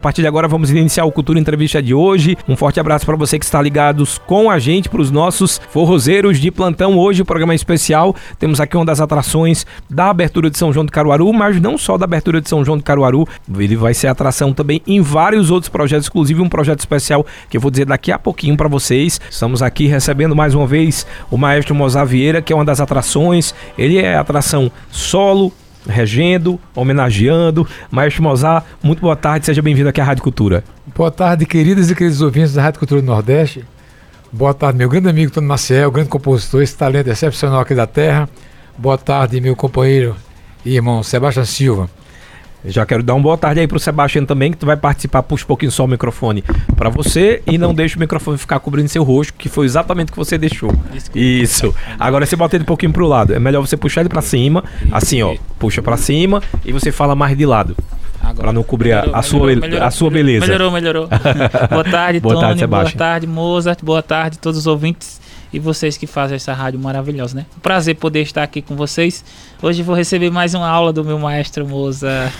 A partir de agora vamos iniciar o Cultura Entrevista de hoje. Um forte abraço para você que está ligados com a gente, para os nossos forrozeiros de plantão. Hoje o programa é especial. Temos aqui uma das atrações da abertura de São João de Caruaru, mas não só da abertura de São João de Caruaru. Ele vai ser atração também em vários outros projetos, inclusive um projeto especial que eu vou dizer daqui a pouquinho para vocês. Estamos aqui recebendo mais uma vez o maestro Mozar Vieira, que é uma das atrações. Ele é atração solo, regendo, homenageando. Maestro Mozart, muito boa tarde, seja bem-vindo aqui à Rádio Cultura. Boa tarde, queridas e queridos ouvintes da Rádio Cultura do Nordeste. Boa tarde, meu grande amigo Tony Maciel, grande compositor, esse talento excepcional aqui da terra. Boa tarde, meu companheiro e irmão Sebastião Silva. Já quero dar uma boa tarde aí pro Sebastião também, que tu vai participar. Puxa um pouquinho só o microfone para você e não deixe o microfone ficar cobrindo seu rosto, que foi exatamente o que você deixou. Desculpa. Isso. Agora você bota ele um pouquinho pro lado. É melhor você puxar ele para cima, assim, ó. Puxa para cima e você fala mais de lado. Para não cobrir melhorou, a, sua, melhorou, a sua beleza. Melhorou, melhorou. boa tarde, boa Tony. Tarde, boa tarde, Mozart. Boa tarde, todos os ouvintes e vocês que fazem essa rádio maravilhosa, né? Prazer poder estar aqui com vocês. Hoje vou receber mais uma aula do meu maestro Mozart.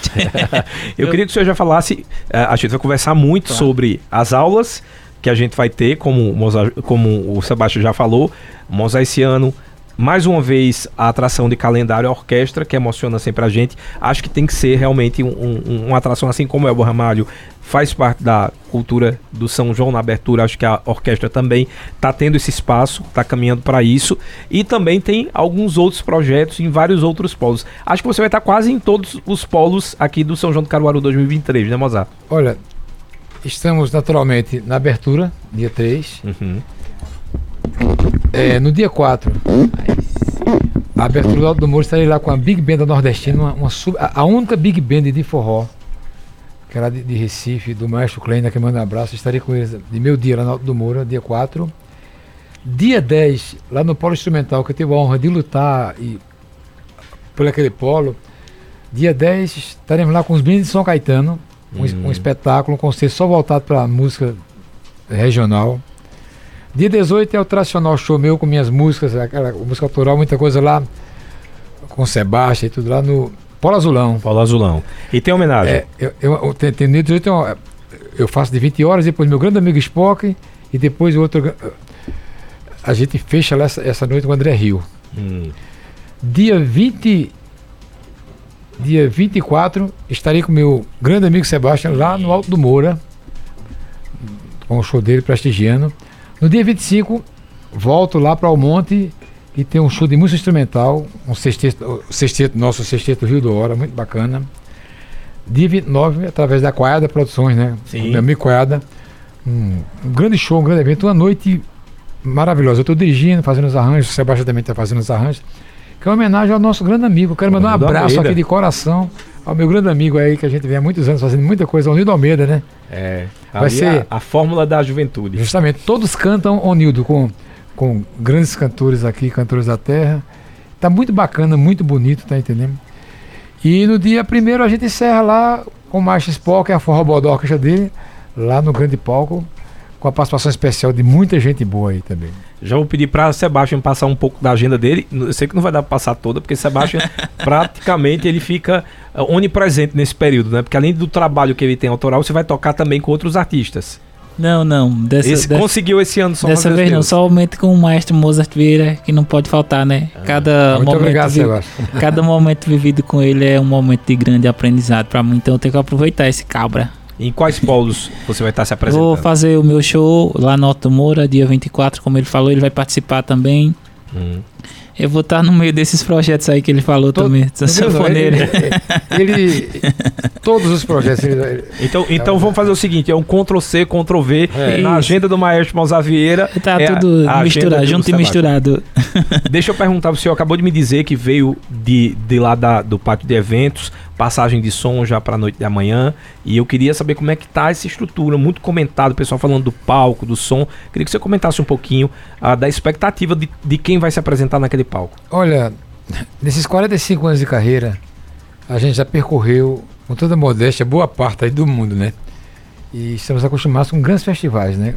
eu, eu, queria que o senhor já falasse, uh, a gente vai conversar muito claro. sobre as aulas que a gente vai ter, como, Mozart, como o Sebastião já falou, Mozart esse ano mais uma vez a atração de calendário a orquestra, que emociona sempre a gente. Acho que tem que ser realmente um, um, uma atração assim como é o Ramalho faz parte da cultura do São João na abertura. Acho que a orquestra também está tendo esse espaço, está caminhando para isso. E também tem alguns outros projetos em vários outros polos. Acho que você vai estar tá quase em todos os polos aqui do São João do Caruaru 2023, né, Mozart? Olha, estamos naturalmente na abertura, dia 3. Uhum. É, no dia 4, a abertura do Alto do Moro estarei lá com a Big Band da Nordestina, uma, uma sub, a, a, única Big Band de forró, que era de, de Recife, do Maestro Kleina, que manda um abraço. Estarei com eles de meu dia lá no Alto do Moura, dia 4. Dia 10, lá no Polo Instrumental, que eu tive a honra de lutar e, por aquele polo. Dia 10, estaremos lá com os meninos de São Caetano, um, um uhum. espetáculo, um concerto só voltado para a música regional. Dia 18 é o tradicional show meu com minhas músicas, aquela música autoral, muita coisa lá, com Sebastião e tudo lá no Polo Azulão. Polo Azulão. E tem homenagem? É, eu, eu, tem, tem, dia 18 eu, eu faço de 20 horas, depois meu grande amigo Spock e depois o outro. A gente fecha essa, essa noite com o André Rio. Hum. Dia 20. Dia 24, estarei com meu grande amigo Sebastião lá no Alto do Moura, com o show dele prestigiando. No dia 25, volto lá para o Monte e tem um show de música instrumental, um sexteto, sexteto nosso sexteto Rio do Hora, muito bacana. Dia 29, através da Coiada Produções, né? Sim. Meu amigo Coiada. Um, um, grande show, um grande evento, uma noite maravilhosa. Eu estou dirigindo, fazendo os arranjos, o Sebastião também está fazendo os arranjos. Que é uma homenagem ao nosso grande amigo. Quero mandar um abraço aqui de coração ao meu grande amigo aí, que a gente vem há muitos anos fazendo muita coisa, o Nildo Almeida, né? É. Vai ser a, a, fórmula da juventude. Justamente, todos cantam o Nildo com, com grandes cantores aqui, cantores da terra. Tá muito bacana, muito bonito, tá entendendo? E no dia primeiro a gente encerra lá com o Macho Spock, que é a forró bodóca dele, lá no grande palco, com a participação especial de muita gente boa aí também. Já vou pedir para Sebastião passar um pouco da agenda dele. Eu sei que não vai dar para passar toda, porque Sebastião praticamente ele fica eh, onipresente nesse período, né? Porque além do trabalho que ele tem autoral, você vai tocar também com outros artistas. Não, não. Dessa, esse dessa, conseguiu esse ano só Dessa vez não, somente com o maestro Mozart Vieira, que não pode faltar, né? Ah, cada muito momento obrigado, vi, Cada momento vivido com ele é um momento de grande aprendizado para mim, então eu tenho que aproveitar esse cabra. Em quais polos você vai estar se apresentando? Vou fazer o meu show lá no Alto Moura, dia 24, como ele falou, ele vai participar também. Hum. Eu vou estar no meio desses projetos aí que ele falou Todo, também, da sanfoneira. Ele, ele, todos os projetos. Ele, então, então vamos fazer o seguinte: é um Ctrl C, Ctrl V é. na agenda do Maestro Mausa Vieira. Tá é tudo a, a misturado, junto e misturado. Deixa eu perguntar, o senhor acabou de me dizer que veio de, de lá da, do pátio de eventos passagem de som já para a noite de amanhã. E eu queria saber como é que tá essa estrutura, muito comentado, o pessoal falando do palco, do som. Queria que você comentasse um pouquinho uh, da expectativa de, de quem vai se apresentar naquele palco. Olha, nesses 45 anos de carreira, a gente já percorreu, com toda modéstia, boa parte aí do mundo, né? E estamos acostumados com grandes festivais, né?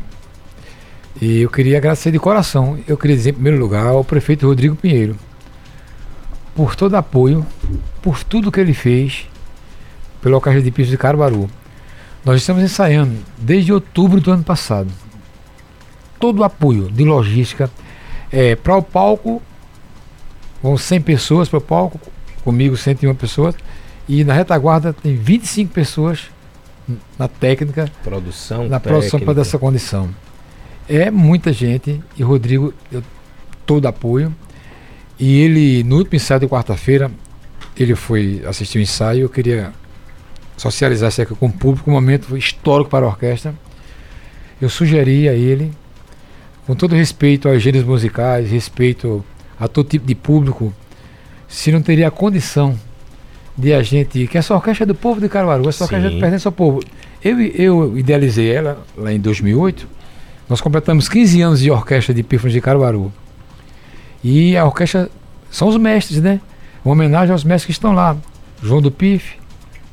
E eu queria agradecer de coração, eu queria dizer em primeiro lugar ao prefeito Rodrigo Pinheiro, por todo apoio, por tudo que ele fez pelo Alcajé de Piso de Caruaru. Nós estamos ensaiando desde outubro do ano passado. Todo o apoio de logística é, para o palco, vão 100 pessoas para o palco, comigo 101 pessoas, e na retaguarda tem 25 pessoas na técnica, produção, na técnica. produção para dessa condição. É muita gente e Rodrigo eu, todo apoio. E ele no último ensaio de quarta-feira ele foi assistir o ensaio. Eu queria socializar isso aqui com o público, um momento histórico para a orquestra. Eu sugeri a ele, com todo respeito aos gêneros musicais, respeito a todo tipo de público, se não teria a condição de a gente. que essa orquestra é do povo de Caruaru, essa orquestra Sim. pertence ao povo. Eu, eu idealizei ela lá em 2008. Nós completamos 15 anos de orquestra de pífanos de Caruaru. E a orquestra são os mestres, né? Uma homenagem aos mestres que estão lá. João do Pife,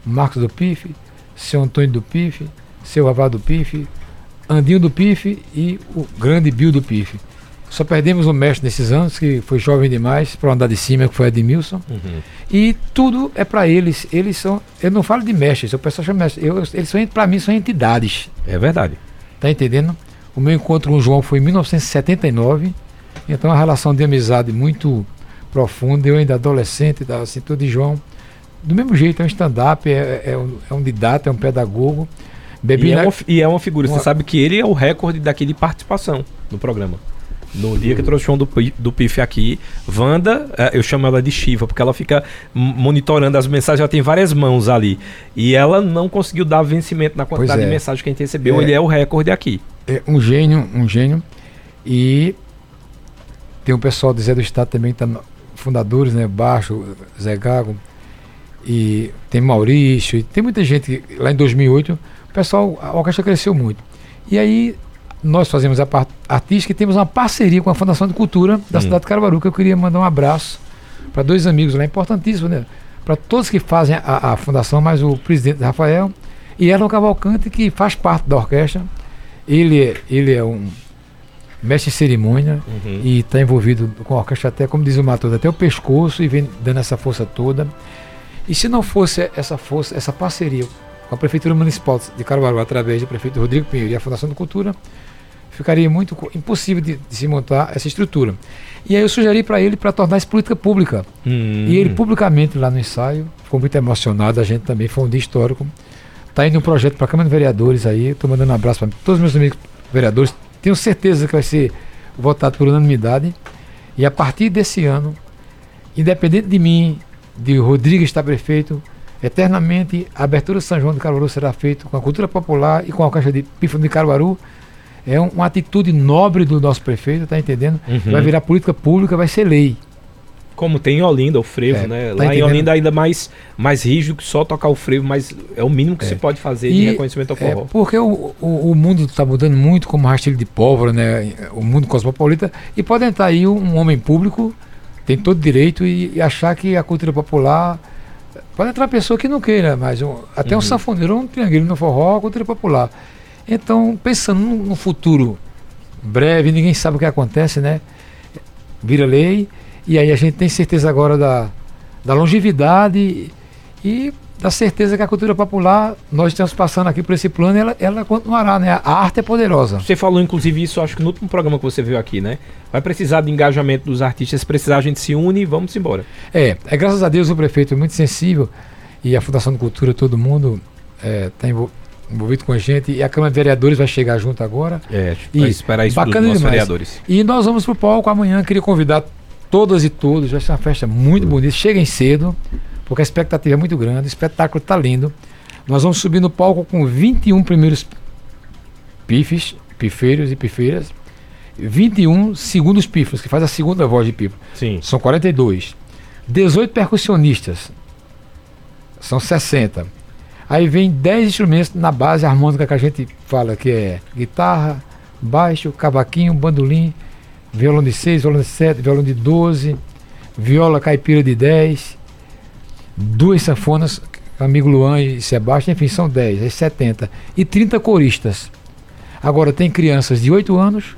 Marcos do Pife, seu Antônio do Pife, seu Avá do Pife, Andinho do Pife e o grande Bill do Pife. Só perdemos o mestre nesses anos, que foi jovem demais para andar de cima, que foi Edmilson. Uhum. E tudo é para eles. Eles são. Eu não falo de mestres, o pessoal chama mestres. Eu, eles são, para mim, são entidades. É verdade. Tá entendendo? O meu encontro com o João foi em 1979. Então, uma relação de amizade muito profunda. Eu ainda adolescente, da cintura de João. Do mesmo jeito, é um stand-up, é, é, um, é um didata, é um pedagogo. Bebi e, na... é uma, e é uma figura. Uma... Você sabe que ele é o recorde daqui de participação no programa. No dia que trouxe o show do, do PIF aqui, Wanda, é, eu chamo ela de Shiva, porque ela fica monitorando as mensagens, ela tem várias mãos ali. E ela não conseguiu dar vencimento na quantidade é. de mensagens que a gente recebeu. É. Ele é o recorde aqui. É um gênio, um gênio. E tem o pessoal do Zé do Estado também, tá, fundadores, né? Baixo, Zé Gago, e tem Maurício, e tem muita gente. Lá em 2008, o pessoal, a orquestra cresceu muito. E aí nós fazemos a parte artística e temos uma parceria com a Fundação de Cultura da hum. cidade de Caruaru, que eu queria mandar um abraço para dois amigos lá, importantíssimo, né? Para todos que fazem a, a, fundação, mas o presidente Rafael e Erlon Cavalcante, que faz parte da orquestra. Ele, ele é um mestre de cerimônia uhum. e está envolvido com a orquestra até, como diz o Matheus, até o pescoço e vem dando essa força toda. E se não fosse essa força, essa parceria com a Prefeitura Municipal de Caruaru, através do prefeito Rodrigo Pinheiro e a Fundação de Cultura, ficaria muito impossível de, de se montar essa estrutura. E aí eu sugeri para ele para tornar isso política pública. Hum. E ele publicamente lá no ensaio ficou muito emocionado, a gente também foi um dia histórico. Está indo um projeto para a Câmara de Vereadores aí, estou mandando um abraço para todos os meus amigos vereadores. Tenho certeza que vai ser votado por unanimidade. E a partir desse ano, independente de mim, de Rodrigo estar prefeito, eternamente a abertura de São João de Caruaru será feita com a cultura popular e com a caixa de pífano de Caruaru é uma atitude nobre do nosso prefeito, tá entendendo? Uhum. Vai virar política pública, vai ser lei. Como tem em Olinda, o frevo, é, né? Tá Lá entendendo? em Olinda ainda mais, mais rígido que só tocar o frevo, mas é o mínimo que é. se pode fazer e de reconhecimento ao é, forró. É porque o, o, o mundo está mudando muito como rastilho de pólvora, né? O mundo cosmopolita. E pode entrar aí um, homem público, tem todo direito, e, e, achar que a cultura popular... Pode entrar pessoa que não queira, mas um, até uhum. um sanfoneiro, um triangueiro no forró, a cultura popular. Então, pensando no futuro breve, ninguém sabe o que acontece, né? Vira lei, e aí a gente tem certeza agora da, da longevidade e da certeza que a cultura popular, nós estamos passando aqui por esse plano, ela, ela continuará, né? A arte é poderosa. Você falou, inclusive, isso, acho que no último programa que você viu aqui, né? Vai precisar de engajamento dos artistas, se precisar a gente se une e vamos embora. É, é graças a Deus o prefeito é muito sensível e a Fundação de Cultura, todo mundo está é, tá envolvido com a gente e a Câmara de Vereadores vai chegar junto agora. É, e esperar isso bacana dos vereadores. E nós vamos para o palco amanhã, queria convidar todas e todos, vai ser uma festa muito bonita. Cheguem cedo, porque a expectativa é muito grande, o espetáculo está lindo. Nós vamos subir no palco com 21 primeiros pifes, pifeiros e pifeiras, 21 segundos pifos, que faz a segunda voz de pipo. Sim. São 42. 18 percussionistas. São 60. Aí vem 10 instrumentos na base harmônica que a gente fala, que é guitarra, baixo, cavaquinho, bandolim, violão de 6, violão de 7, violão de 12, viola caipira de 10, duas sanfonas, amigo Luan e Sebastião, enfim, são 10, é 70. E 30 coristas. Agora tem crianças de 8 anos,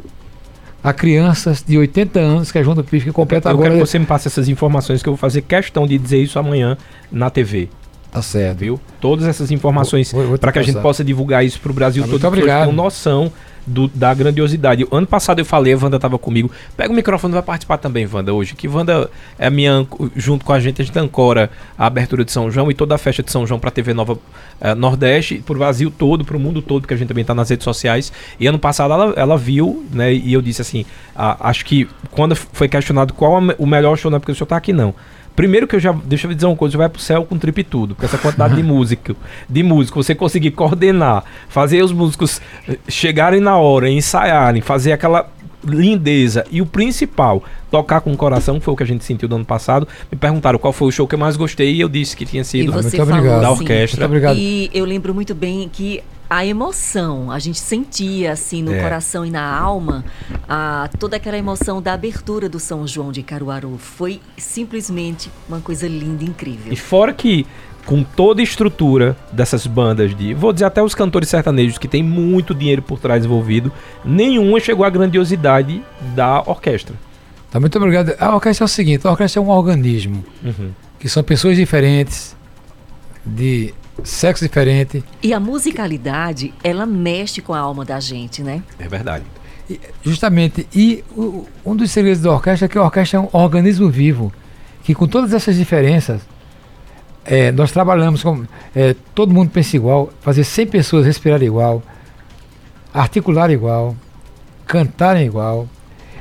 a crianças de 80 anos, que João do Pif, que completa eu agora. Eu quero que você me passe essas informações, que eu vou fazer questão de dizer isso amanhã na TV. Tá certo. Viu? Todas essas informações para que a gente possa divulgar isso para o Brasil tá, todo. Obrigado. Com noção do, da grandiosidade. Ano passado eu falei, a Wanda estava comigo. Pega o microfone, vai participar também, Wanda, hoje. Que Wanda é a minha, junto com a gente, a gente ancora a abertura de São João e toda a festa de São João para a TV Nova uh, Nordeste, para o Brasil todo, para o mundo todo, porque a gente também está nas redes sociais. E ano passado ela, ela viu, né, e eu disse assim: ah, acho que quando foi questionado qual o melhor show, não é porque o senhor está aqui, não. Primeiro que eu já. Deixa eu dizer uma coisa, você vai pro céu com trip tudo. Com essa quantidade de música. De músico, você conseguir coordenar, fazer os músicos eh, chegarem na hora, ensaiarem, fazer aquela lindeza. E o principal, tocar com o coração, foi o que a gente sentiu no ano passado. Me perguntaram qual foi o show que eu mais gostei e eu disse que tinha sido da orquestra. Muito obrigado. E eu lembro muito bem que a emoção, a gente sentia assim no é. coração e na alma a, toda aquela emoção da abertura do São João de Caruaru. Foi simplesmente uma coisa linda, incrível. E fora que com toda a estrutura dessas bandas de, vou dizer até os cantores sertanejos que tem muito dinheiro por trás envolvido, nenhuma chegou à grandiosidade da orquestra. Tá, muito obrigado. A orquestra é o seguinte, a orquestra é um organismo, uhum. que são pessoas diferentes, de sexo diferente. E a musicalidade, ela mexe com a alma da gente, né? É verdade. E, justamente. E o, um dos segredos da orquestra é que a orquestra é um organismo vivo, que com todas essas diferenças, é, nós trabalhamos com. É, todo mundo pensa igual, fazer 100 pessoas respirar igual, articular igual, cantarem igual.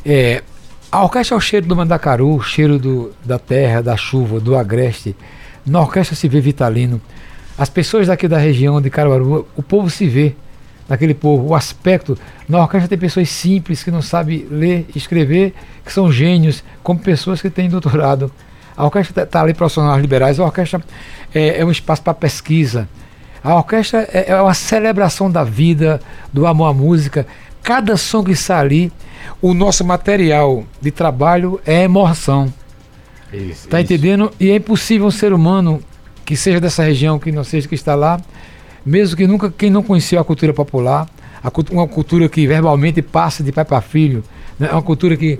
É, a orquestra é o cheiro do mandacaru, o cheiro do, da terra, da chuva, do agreste. Na orquestra se vê vitalino. As pessoas daqui da região de Caruaru, o povo se vê naquele povo, o aspecto. Na orquestra tem pessoas simples que não sabem ler e escrever, que são gênios, como pessoas que têm doutorado. A orquestra está ali profissionais liberais, a orquestra é, é um espaço para pesquisa. A orquestra é, é, uma celebração da vida, do amor à música. Cada som que está ali, o nosso material de trabalho é emoção. Está entendendo? E é impossível um ser humano que seja dessa região, que não seja que está lá, mesmo que nunca quem não conheceu a cultura popular, a, uma cultura que verbalmente passa de pai para filho, né? uma cultura que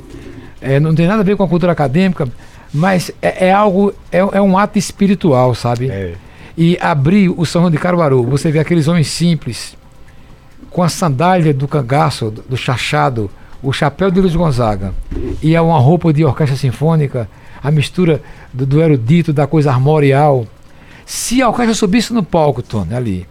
é, não tem nada a ver com a cultura acadêmica, mas é, é algo, é, é, um ato espiritual, sabe? É. E abrir o São João de Caruaru, você vê aqueles homens simples, com a sandália do cangaço, do, do chachado, o chapéu de Luiz Gonzaga, e é uma roupa de orquestra sinfônica, a mistura do, do erudito, da coisa armorial, se a orquestra subisse no palco, Tony, ali,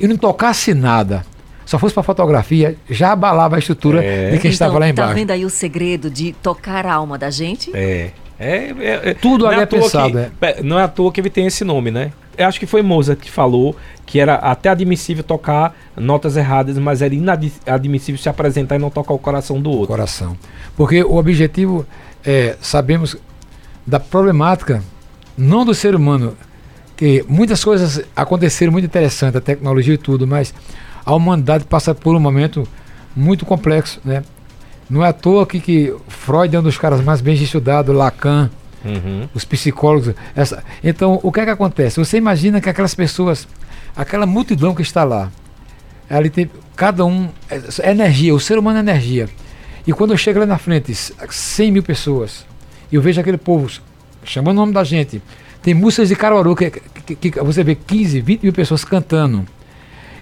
e não tocasse nada, só fosse para fotografia, já abalava a estrutura é. de quem então, estava lá tá embaixo. Tá vendo aí o segredo de tocar a alma da gente? É. É, é, é Tudo ali é, é pensado. Que, é. Não é à toa que ele tem esse nome, né? Eu acho que foi Mozart que falou que era até admissível tocar notas erradas, mas era inadmissível se apresentar e não tocar o coração do outro. Coração. Porque o objetivo é, sabemos da problemática, não do ser humano, que muitas coisas aconteceram muito interessantes, a tecnologia e tudo, mas a humanidade passa por um momento muito complexo, né? Não é à toa que, que Freud é um dos caras mais bem estudados, Lacan, uhum. os psicólogos. Essa. Então, o que é que acontece? Você imagina que aquelas pessoas, aquela multidão que está lá, ali tem, cada um, é, é energia, o ser humano é energia. E quando eu chego lá na frente, 100 mil pessoas, e eu vejo aquele povo chamando o nome da gente, tem músicas de Caruaru que, que, que, você vê 15, 20 mil pessoas cantando.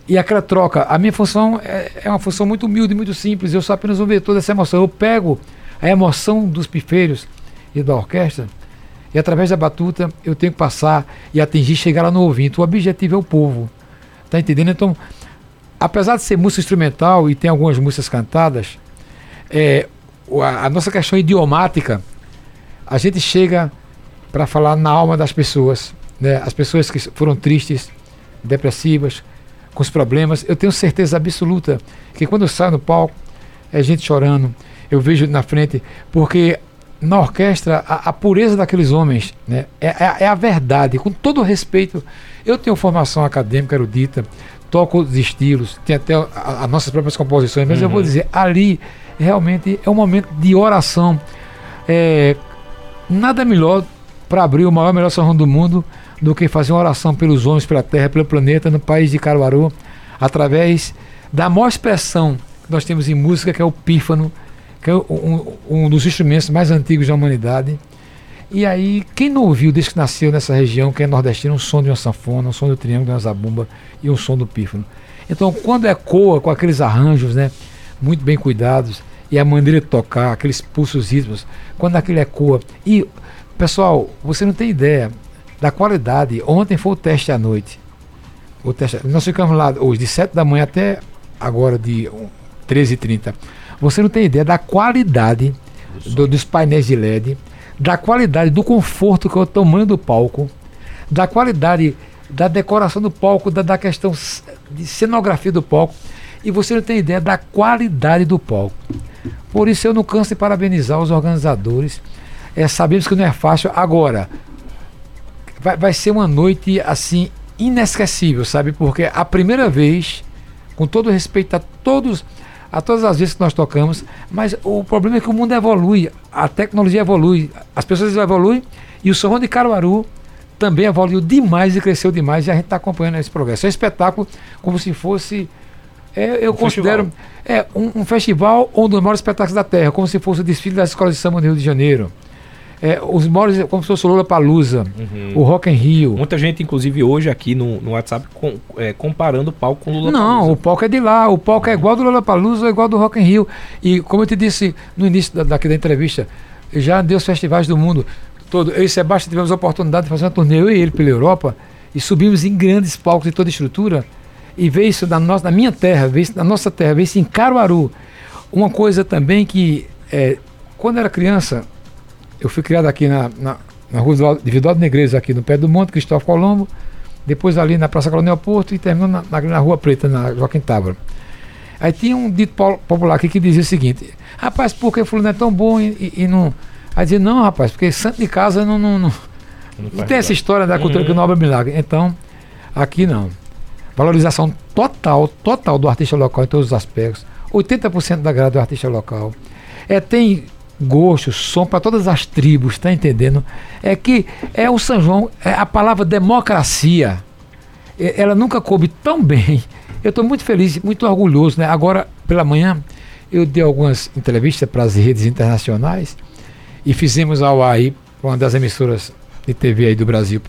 E aquela troca, a minha função é, é, uma função muito humilde, muito simples. Eu só apenas vou ver toda essa emoção. Eu pego a emoção dos pifeiros e da orquestra e através da batuta eu tenho que passar e atingir, chegar lá no ouvinte. O objetivo é o povo. Tá entendendo? Então, apesar de ser música instrumental e tem algumas músicas cantadas, é, a, a nossa questão idiomática, a gente chega para falar na alma das pessoas, né? As pessoas que foram tristes, depressivas, com os problemas. Eu tenho certeza absoluta que quando eu saio no palco, é gente chorando. Eu vejo na frente, porque na orquestra a, a pureza daqueles homens né? É, é, é, a verdade, com todo o respeito. Eu tenho formação acadêmica erudita, toco os estilos, tenho até as nossas próprias composições, mas uhum. eu vou uhum. dizer, ali realmente é um momento de oração. É, nada melhor para abrir o maior melhor São do mundo do que fazer uma oração pelos homens, pela terra, pelo planeta, no país de Caruaru, através da maior expressão que nós temos em música, que é o pífano, que é um, um dos instrumentos mais antigos da humanidade. E aí, quem não ouviu desde que nasceu nessa região, que é nordestino, um som de uma sanfona, um som do triângulo, de uma zabumba e um som do pífano. Então, quando ecoa com aqueles arranjos, né, muito bem cuidados, e a maneira de tocar, aqueles pulsos ritmos, quando aquele ecoa. E, pessoal, você não tem ideia da qualidade. Ontem foi o teste à noite. O teste, nós ficamos lá hoje de 7 da manhã até agora de 13h30. Você não tem ideia da qualidade do, dos painéis de LED da qualidade do conforto que é o tamanho do palco, da qualidade da decoração do palco, da, da questão de cenografia do palco, e você não tem ideia da qualidade do palco. Por isso eu não canso de parabenizar os organizadores. É, sabemos que não é fácil. Agora, vai, vai ser uma noite assim inesquecível, sabe? Porque a primeira vez, com todo respeito a todos a todas as vezes que nós tocamos, mas o problema é que o mundo evolui, a tecnologia evolui, as pessoas evoluem e o som de Caruaru também evoluiu demais e cresceu demais e a gente está acompanhando esse progresso. É um espetáculo como se fosse, é, eu um considero, é um, um, festival um dos maiores espetáculos da Terra, como se fosse o desfile das escolas de samba no Rio de Janeiro é, os maiores, como se fosse o Lula Palusa, uhum. o Rock in Rio. Muita gente, inclusive, hoje aqui no, no WhatsApp, com, é, comparando o palco com o Lula Não, o palco é de lá, o palco é igual do Lula Palusa, igual do Rock in Rio. E como eu te disse no início da, daqui da entrevista, já deu os festivais do mundo todo. Eu e Sebastião tivemos a oportunidade de fazer uma turnê, eu e ele, pela Europa, e subimos em grandes palcos de toda estrutura. E ver isso na, nossa, na minha terra, ver isso na nossa terra, ver isso em Caruaru. Uma coisa também que, é, quando era criança, eu fui criado aqui na, na, na rua de Vidal Negreiros, aqui no pé do Monte, Cristóvão Colombo, depois ali na Praça Coronel Porto e terminou na, na, na Rua Preta, na Joaquim Tábara. Aí tinha um dito popular aqui que dizia o seguinte: rapaz, por que fulano é tão bom e, e, e não. Aí dizia: não, rapaz, porque santo de casa não. Não, não, não, não tem essa história da cultura uhum. que não obra milagre. Então, aqui não. Valorização total, total do artista local em todos os aspectos. 80% da grade do artista local. É, tem gosto, som para todas as tribos, tá entendendo? É que é o São João, é a palavra democracia, ela nunca coube tão bem. Eu estou muito feliz, muito orgulhoso, né? Agora, pela manhã, eu dei algumas entrevistas para as redes internacionais e fizemos ao ar aí, uma das emissoras de TV aí do Brasil,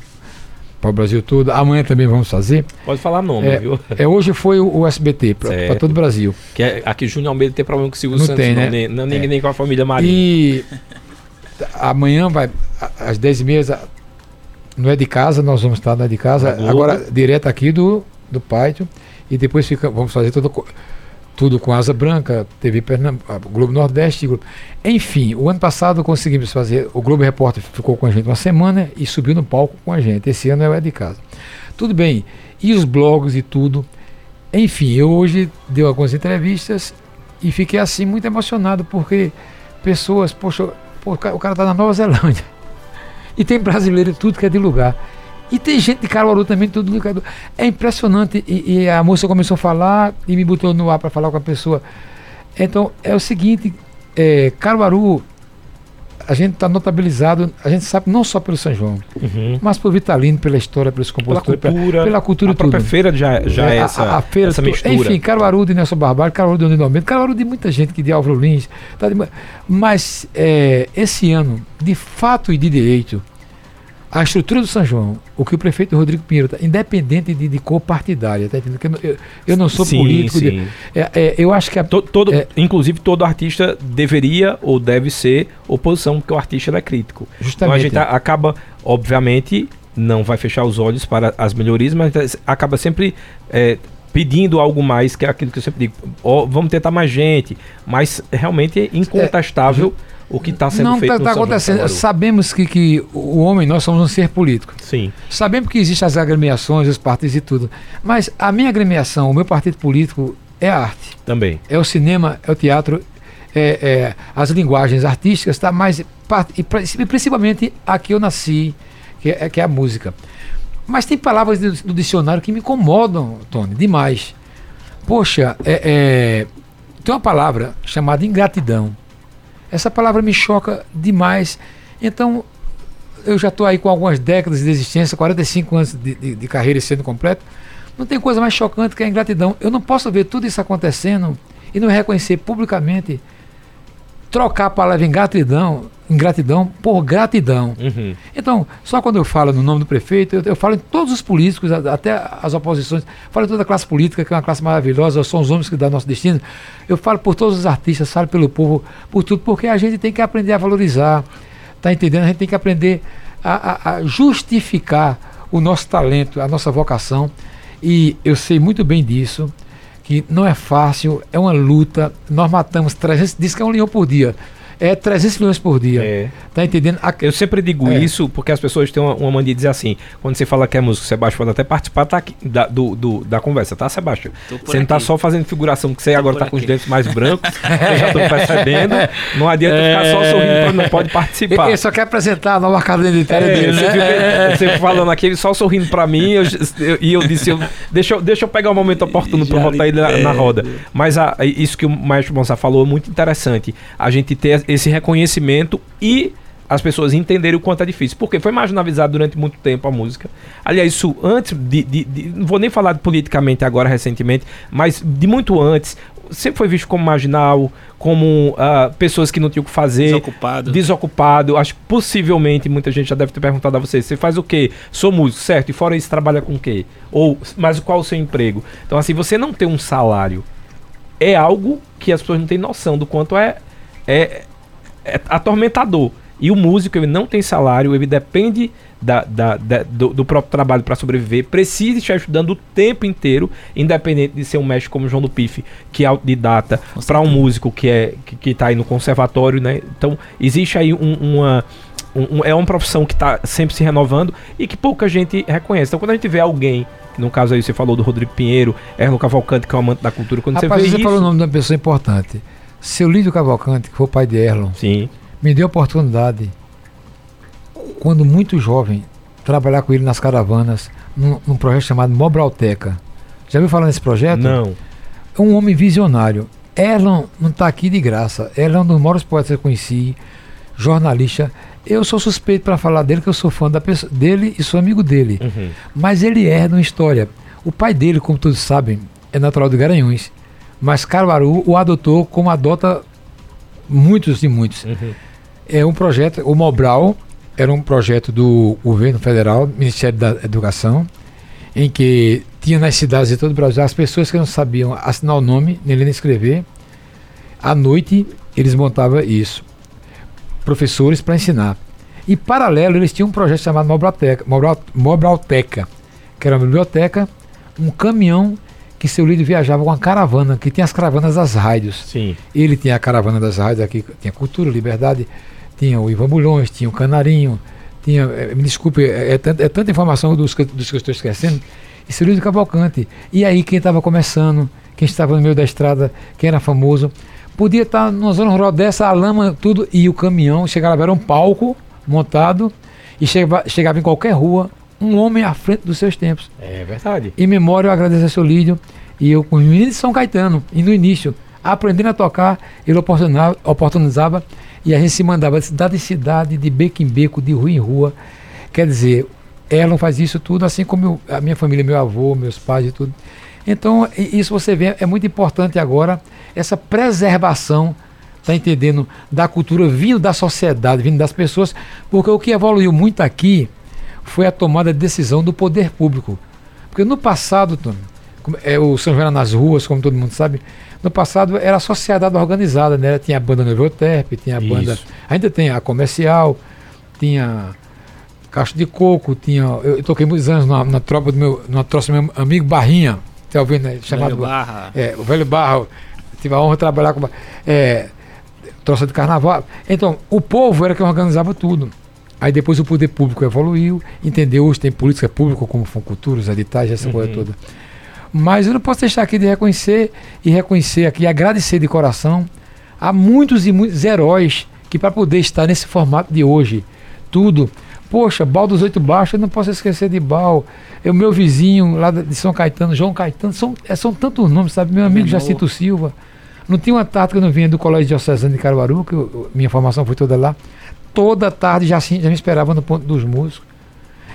para o Brasil todo. Amanhã também vamos fazer. Pode falar nome, é, viu? É, hoje foi o, o SBT, para todo o Brasil. Que é, aqui Júnior Almeida tem problema com o Silvio não Santos, tem, né? não, nem, não, nem, é. nem com a família Maria. E amanhã vai, às 10h30, não é de casa, nós vamos estar, não é de casa. Agora, direto aqui do, do pátio. E depois fica, vamos fazer toda tudo com Asa Branca, TV Pernambuco, Globo Nordeste. Enfim, o ano passado conseguimos fazer, o Globo Repórter ficou com a gente uma semana e subiu no palco com a gente. Esse ano é de casa. Tudo bem. E os blogs e tudo. Enfim, eu hoje dei algumas entrevistas e fiquei assim muito emocionado porque pessoas, poxa, o cara está na Nova Zelândia. E tem brasileiro tudo que é de lugar. E tem gente de Caruaru também, tudo ligado. É impressionante. E, e, a moça começou a falar e me botou no ar para falar com a pessoa. Então, é o seguinte: é, Caruaru, a gente está notabilizado, a gente sabe não só pelo São João, uhum. mas pelo Vitalino, pela história, pelos compositores, pela cultura, pela cultura a tudo. própria feira já, já é, é essa, a, a feira, essa mistura. Enfim, Caruaru de Nelson Barbalho, Caruaru de Almeida, Caruaru de muita gente, que de Álvaro Lins. Tá de, mas é, esse ano, de fato e de direito, a estrutura do São João, o que o prefeito Rodrigo Pinheiro, tá, independente de, de cor partidária, tá entendendo? Eu, eu, eu não sou sim, político. Sim. De, é, é, eu acho que. A, todo, todo é, inclusive, todo artista deveria ou deve ser oposição, porque o artista é crítico. Justamente. Então a gente acaba, obviamente, não vai fechar os olhos para as melhorias, mas acaba sempre. É, pedindo algo mais, que é aquilo que eu sempre digo, oh, vamos tentar mais gente, mas realmente é incontestável é, o que está sendo não feito. Não está acontecendo. Sabemos que, que o homem, nós somos um ser político. Sim. Sabemos que existem as agremiações, os partidos e tudo. Mas a minha agremiação, o meu partido político é a arte. Também. É o cinema, é o teatro, é, é as linguagens artísticas, tá? mas e principalmente aqui eu nasci, que é, que é a música. Mas tem palavras do, do, dicionário que me incomodam, Tony, demais. Poxa, é, é, tem uma palavra chamada ingratidão. Essa palavra me choca demais. Então, eu já estou aí com algumas décadas de existência, 45 anos de, de, de carreira sendo completo. Não tem coisa mais chocante que a ingratidão. Eu não posso ver tudo isso acontecendo e não reconhecer publicamente trocar a palavra ingratidão, ingratidão por gratidão. Uhum. Então, só quando eu falo no nome do prefeito, eu, eu, falo em todos os políticos, até as oposições, falo em toda a classe política, que é uma classe maravilhosa, são os homens que dão nosso destino. Eu falo por todos os artistas, falo pelo povo, por tudo, porque a gente tem que aprender a valorizar, tá entendendo? A gente tem que aprender a, a, a justificar o nosso talento, a nossa vocação. E eu sei muito bem disso que não é fácil, é uma luta. Nós matamos 300, diz que é um leão por dia é 300 milhões por dia. É. Tá entendendo? A... Eu sempre digo é. isso porque as pessoas têm uma, uma, mania de dizer assim, quando você fala que é músico, Sebastião pode até participar tá aqui, da, do, do, da conversa, tá, Sebastião? Você não tá só fazendo figuração, que você tô agora tá aqui. com os dentes mais brancos, eu já tô percebendo. Não adianta é. ficar só sorrindo, não pode participar. Ele só quer apresentar a nova casa identitária é, dele, você, né? fica, você falando aqui, ele só sorrindo pra mim, eu, eu, e eu disse, eu, deixa, eu, deixa eu pegar o um momento oportuno para botar ele na, na, roda. Mas a, isso que o Maestro Bonsa falou é muito interessante. A gente ter esse reconhecimento e as pessoas entenderem o quanto é difícil. Porque foi marginalizado durante muito tempo a música. Aliás, isso antes de, de, de, Não vou nem falar politicamente agora, recentemente, mas de muito antes. Sempre foi visto como marginal, como uh, pessoas que não tinham o que fazer. Desocupado. Desocupado. Acho que possivelmente muita gente já deve ter perguntado a você: você faz o quê? Sou músico, certo? E fora isso, trabalha com o quê? Ou, mas qual o seu emprego? Então, assim, você não ter um salário é algo que as pessoas não têm noção do quanto é, é é atormentador. E o músico, ele não tem salário, ele depende da, da, da do, do, próprio trabalho para sobreviver, precisa estar estudando o tempo inteiro, independente de ser um mestre como João do Pife, que é autodidata, para um músico que é que, que tá aí no conservatório, né? Então, existe aí um, uma. Um, é uma profissão que está sempre se renovando e que pouca gente reconhece. Então, quando a gente vê alguém no caso aí você falou do Rodrigo Pinheiro, Erno Cavalcante, que é um amante da cultura. Quando Rapaz, você vê você isso... falou o nome de uma pessoa importante. Seu Lídio Cavalcante, que foi o pai de Erlon, Sim. me deu a oportunidade, quando muito jovem, trabalhar com ele nas caravanas, num, num projeto chamado Mobralteca. Já ouviu falar nesse projeto? Não. É um homem visionário. Erlon não está aqui de graça. Erlon é um dos maiores poetas que eu conheci, jornalista. Eu sou suspeito para falar dele, que eu sou fã da pessoa, dele e sou amigo dele. Uhum. Mas ele herda uma história. O pai dele, como todos sabem, é natural de Garanhuns. Mas Caruaru o adotou como adota muitos e muitos. Uhum. É um projeto, o Mobral era um projeto do governo federal, Ministério da Educação, em que tinha nas cidades de todo o Brasil as pessoas que não sabiam assinar o nome, nem ler nem escrever. À noite eles montavam isso, professores para ensinar. E paralelo eles tinham um projeto chamado Mobralteca, Mobral, Mobralteca, que era uma biblioteca, um caminhão que seu líder viajava com uma caravana, que tinha as caravanas das rádios. Sim. Ele tinha a caravana das rádios aqui, tinha Cultura, Liberdade, tinha o Ivan Bulhões, tinha o Canarinho, tinha, é, me desculpe, é, é, é, tanta informação dos, dos que eu estou esquecendo, e seu líder Cavalcante. E aí quem estava começando, quem estava no meio da estrada, quem era famoso, podia estar numa zona rural dessa, a lama, tudo, e o caminhão chegava, era um palco montado, e chegava, chegava em qualquer rua, um homem à frente dos seus tempos. É verdade. Em memória, eu agradeço a seu Lídio e eu, com os meninos de São Caetano, e no início, aprendendo a tocar, ele oportunizava, oportunizava e a gente se mandava de cidade em cidade, de beco em beco, de rua em rua. Quer dizer, ela faz isso tudo, assim como a minha família, meu avô, meus pais e tudo. Então, isso você vê, é muito importante agora, essa preservação, tá entendendo, da cultura vindo da sociedade, vindo das pessoas, porque o que evoluiu muito aqui foi a tomada de decisão do poder público. Porque no passado, Tony, é, o São João nas ruas, como todo mundo sabe, no passado era a sociedade organizada, né? Tinha a banda Neuroterp, tinha a Isso. banda. Ainda tem a comercial, tinha Caixa de Coco, tinha. Eu, eu toquei muitos anos na, na tropa do meu. na troça do meu amigo Barrinha, tá ouvindo? Né? Chamado, velho Barra. É, o Velho Barra. Tive a honra de trabalhar com. É, troça de carnaval. Então, o povo era quem organizava tudo. Aí depois o poder público evoluiu, entendeu? Hoje tem política pública como Funcultura, os editais, essa uhum. coisa toda. Mas eu não posso deixar aqui de reconhecer e reconhecer aqui, agradecer de coração a muitos e muitos heróis que para poder estar nesse formato de hoje, tudo. Poxa, Bal dos Oito Baixos, eu não posso esquecer de Bal. É o meu vizinho lá de São Caetano, João Caetano, são, é, são tantos nomes, sabe? Meu amigo Jacinto Silva. Não tinha uma tarde que eu não vinha do Colégio Diocesano de Caruaru, que eu, minha formação foi toda lá toda tarde Jacinto já me esperava no ponto dos músicos.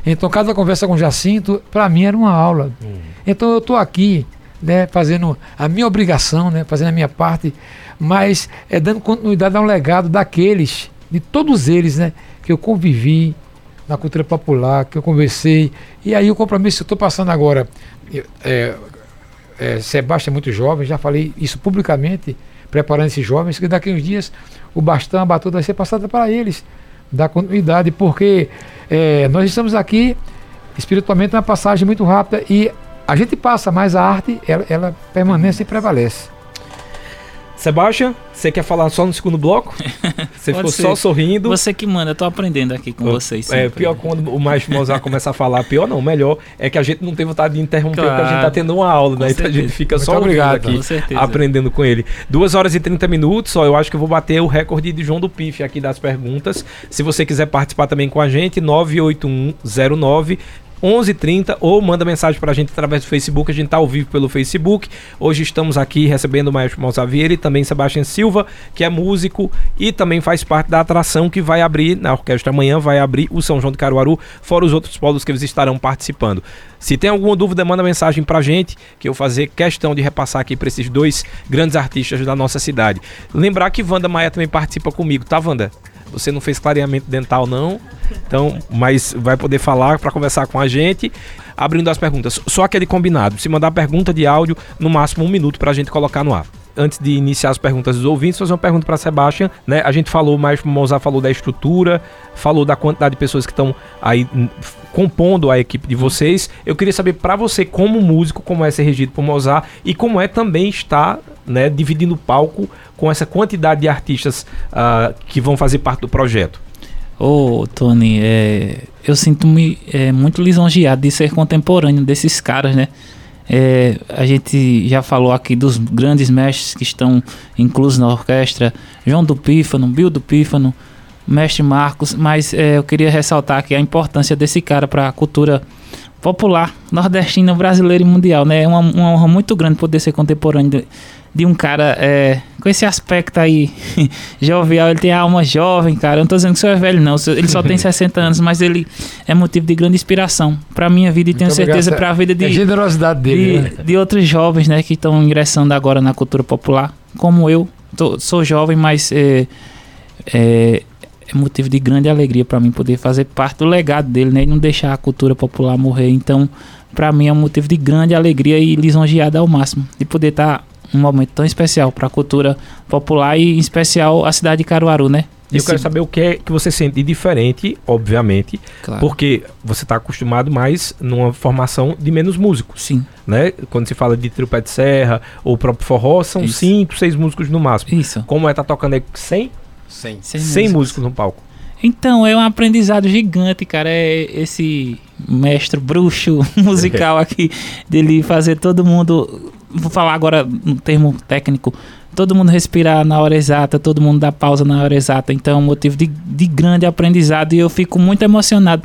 Então, cada conversa com Jacinto, para mim, era uma aula. Hum. Então, eu estou aqui né, fazendo a minha obrigação, né, fazendo a minha parte, mas é dando continuidade a um legado daqueles, de todos eles, né, que eu convivi na cultura popular, que eu conversei. E aí o compromisso que eu estou passando agora, é, é, Sebastião é muito jovem, já falei isso publicamente, preparando esses jovens, que daqui a uns dias o bastão, a batuta vai ser passada para eles, dar continuidade, porque é, nós estamos aqui espiritualmente uma passagem muito rápida e a gente passa, mas a arte ela, ela permanece e prevalece. Sebastião, você quer falar só no segundo bloco? Você ficou ser. só sorrindo. Você que manda, eu tô aprendendo aqui com vocês. É, pior quando o maestro Mozart começa a falar, pior não, melhor é que a gente não tem vontade de interromper, claro. porque a gente tá tendo uma aula, né? Então a gente fica Muito só obrigado, aqui, com aprendendo com ele. Duas horas e 30 minutos, ó, eu acho que eu vou bater o recorde de João do Pif aqui das perguntas. Se você quiser participar também com a gente, 98109 11:30 ou manda mensagem para a gente através do Facebook. A gente está ao vivo pelo Facebook. Hoje estamos aqui recebendo o Maestro Malzavieri e também Sebastião Silva, que é músico e também faz parte da atração que vai abrir na orquestra amanhã, vai abrir o São João de Caruaru, fora os outros polos que eles estarão participando. Se tem alguma dúvida, manda mensagem para a gente, que eu fazer questão de repassar aqui para esses dois grandes artistas da nossa cidade. Lembrar que Wanda Maia também participa comigo, tá, Wanda? Você não fez clareamento dental, não. Então, mas vai poder falar para conversar com a gente. Abrindo as perguntas. Só aquele combinado. Se mandar pergunta de áudio, no máximo um minuto para a gente colocar no ar antes de iniciar as perguntas dos ouvintes, fazer uma pergunta para Sebastião, né? A gente falou, mais Mozart falou da estrutura, falou da quantidade de pessoas que estão aí compondo a equipe de vocês. Eu queria saber para você como músico, como é ser regido por Mozart e como é também estar, né, dividindo o palco com essa quantidade de artistas uh, que vão fazer parte do projeto? Ô, oh, Tony, é, eu sinto-me é, muito lisonjeado de ser contemporâneo desses caras, né? É, a gente já falou aqui dos grandes mestres que estão inclusos na orquestra, João do Pífano, Bill do Pífano, mestre Marcos, mas é, eu queria ressaltar aqui a importância desse cara para a cultura popular nordestina, brasileira e mundial, né? É uma, uma honra muito grande poder ser contemporâneo de um cara é, com esse aspecto aí jovial. Ele tem a alma jovem, cara. Eu não tô dizendo que você é velho, não. Ele só tem 60 anos, mas ele é motivo de grande inspiração para minha vida e tenho certeza para a vida de, é generosidade dele, de, né? de outros jovens, né, que estão ingressando agora na cultura popular, como eu. Tô, sou jovem, mas é, é, é motivo de grande alegria para mim poder fazer parte do legado dele, né, e não deixar a cultura popular morrer. Então, para mim é um motivo de grande alegria e lisonjeada ao máximo de poder estar tá um momento tão especial para a cultura popular e em especial a cidade de Caruaru, né? Eu Esse... quero saber o que é que você sente de diferente, obviamente, claro. porque você está acostumado mais numa formação de menos músicos. Sim. Né? Quando se fala de trio pé de serra ou próprio forró, são Isso. cinco, seis músicos no máximo. Isso. Como é estar tá tocando aí 100? 100. 100, 100 músicos no palco. Então, é um aprendizado gigante, cara. É esse mestre bruxo musical aqui, dele fazer todo mundo vou falar agora no termo técnico, todo mundo respirar na hora exata, todo mundo dá pausa na hora exata. Então é um motivo de, de grande aprendizado e eu fico muito emocionado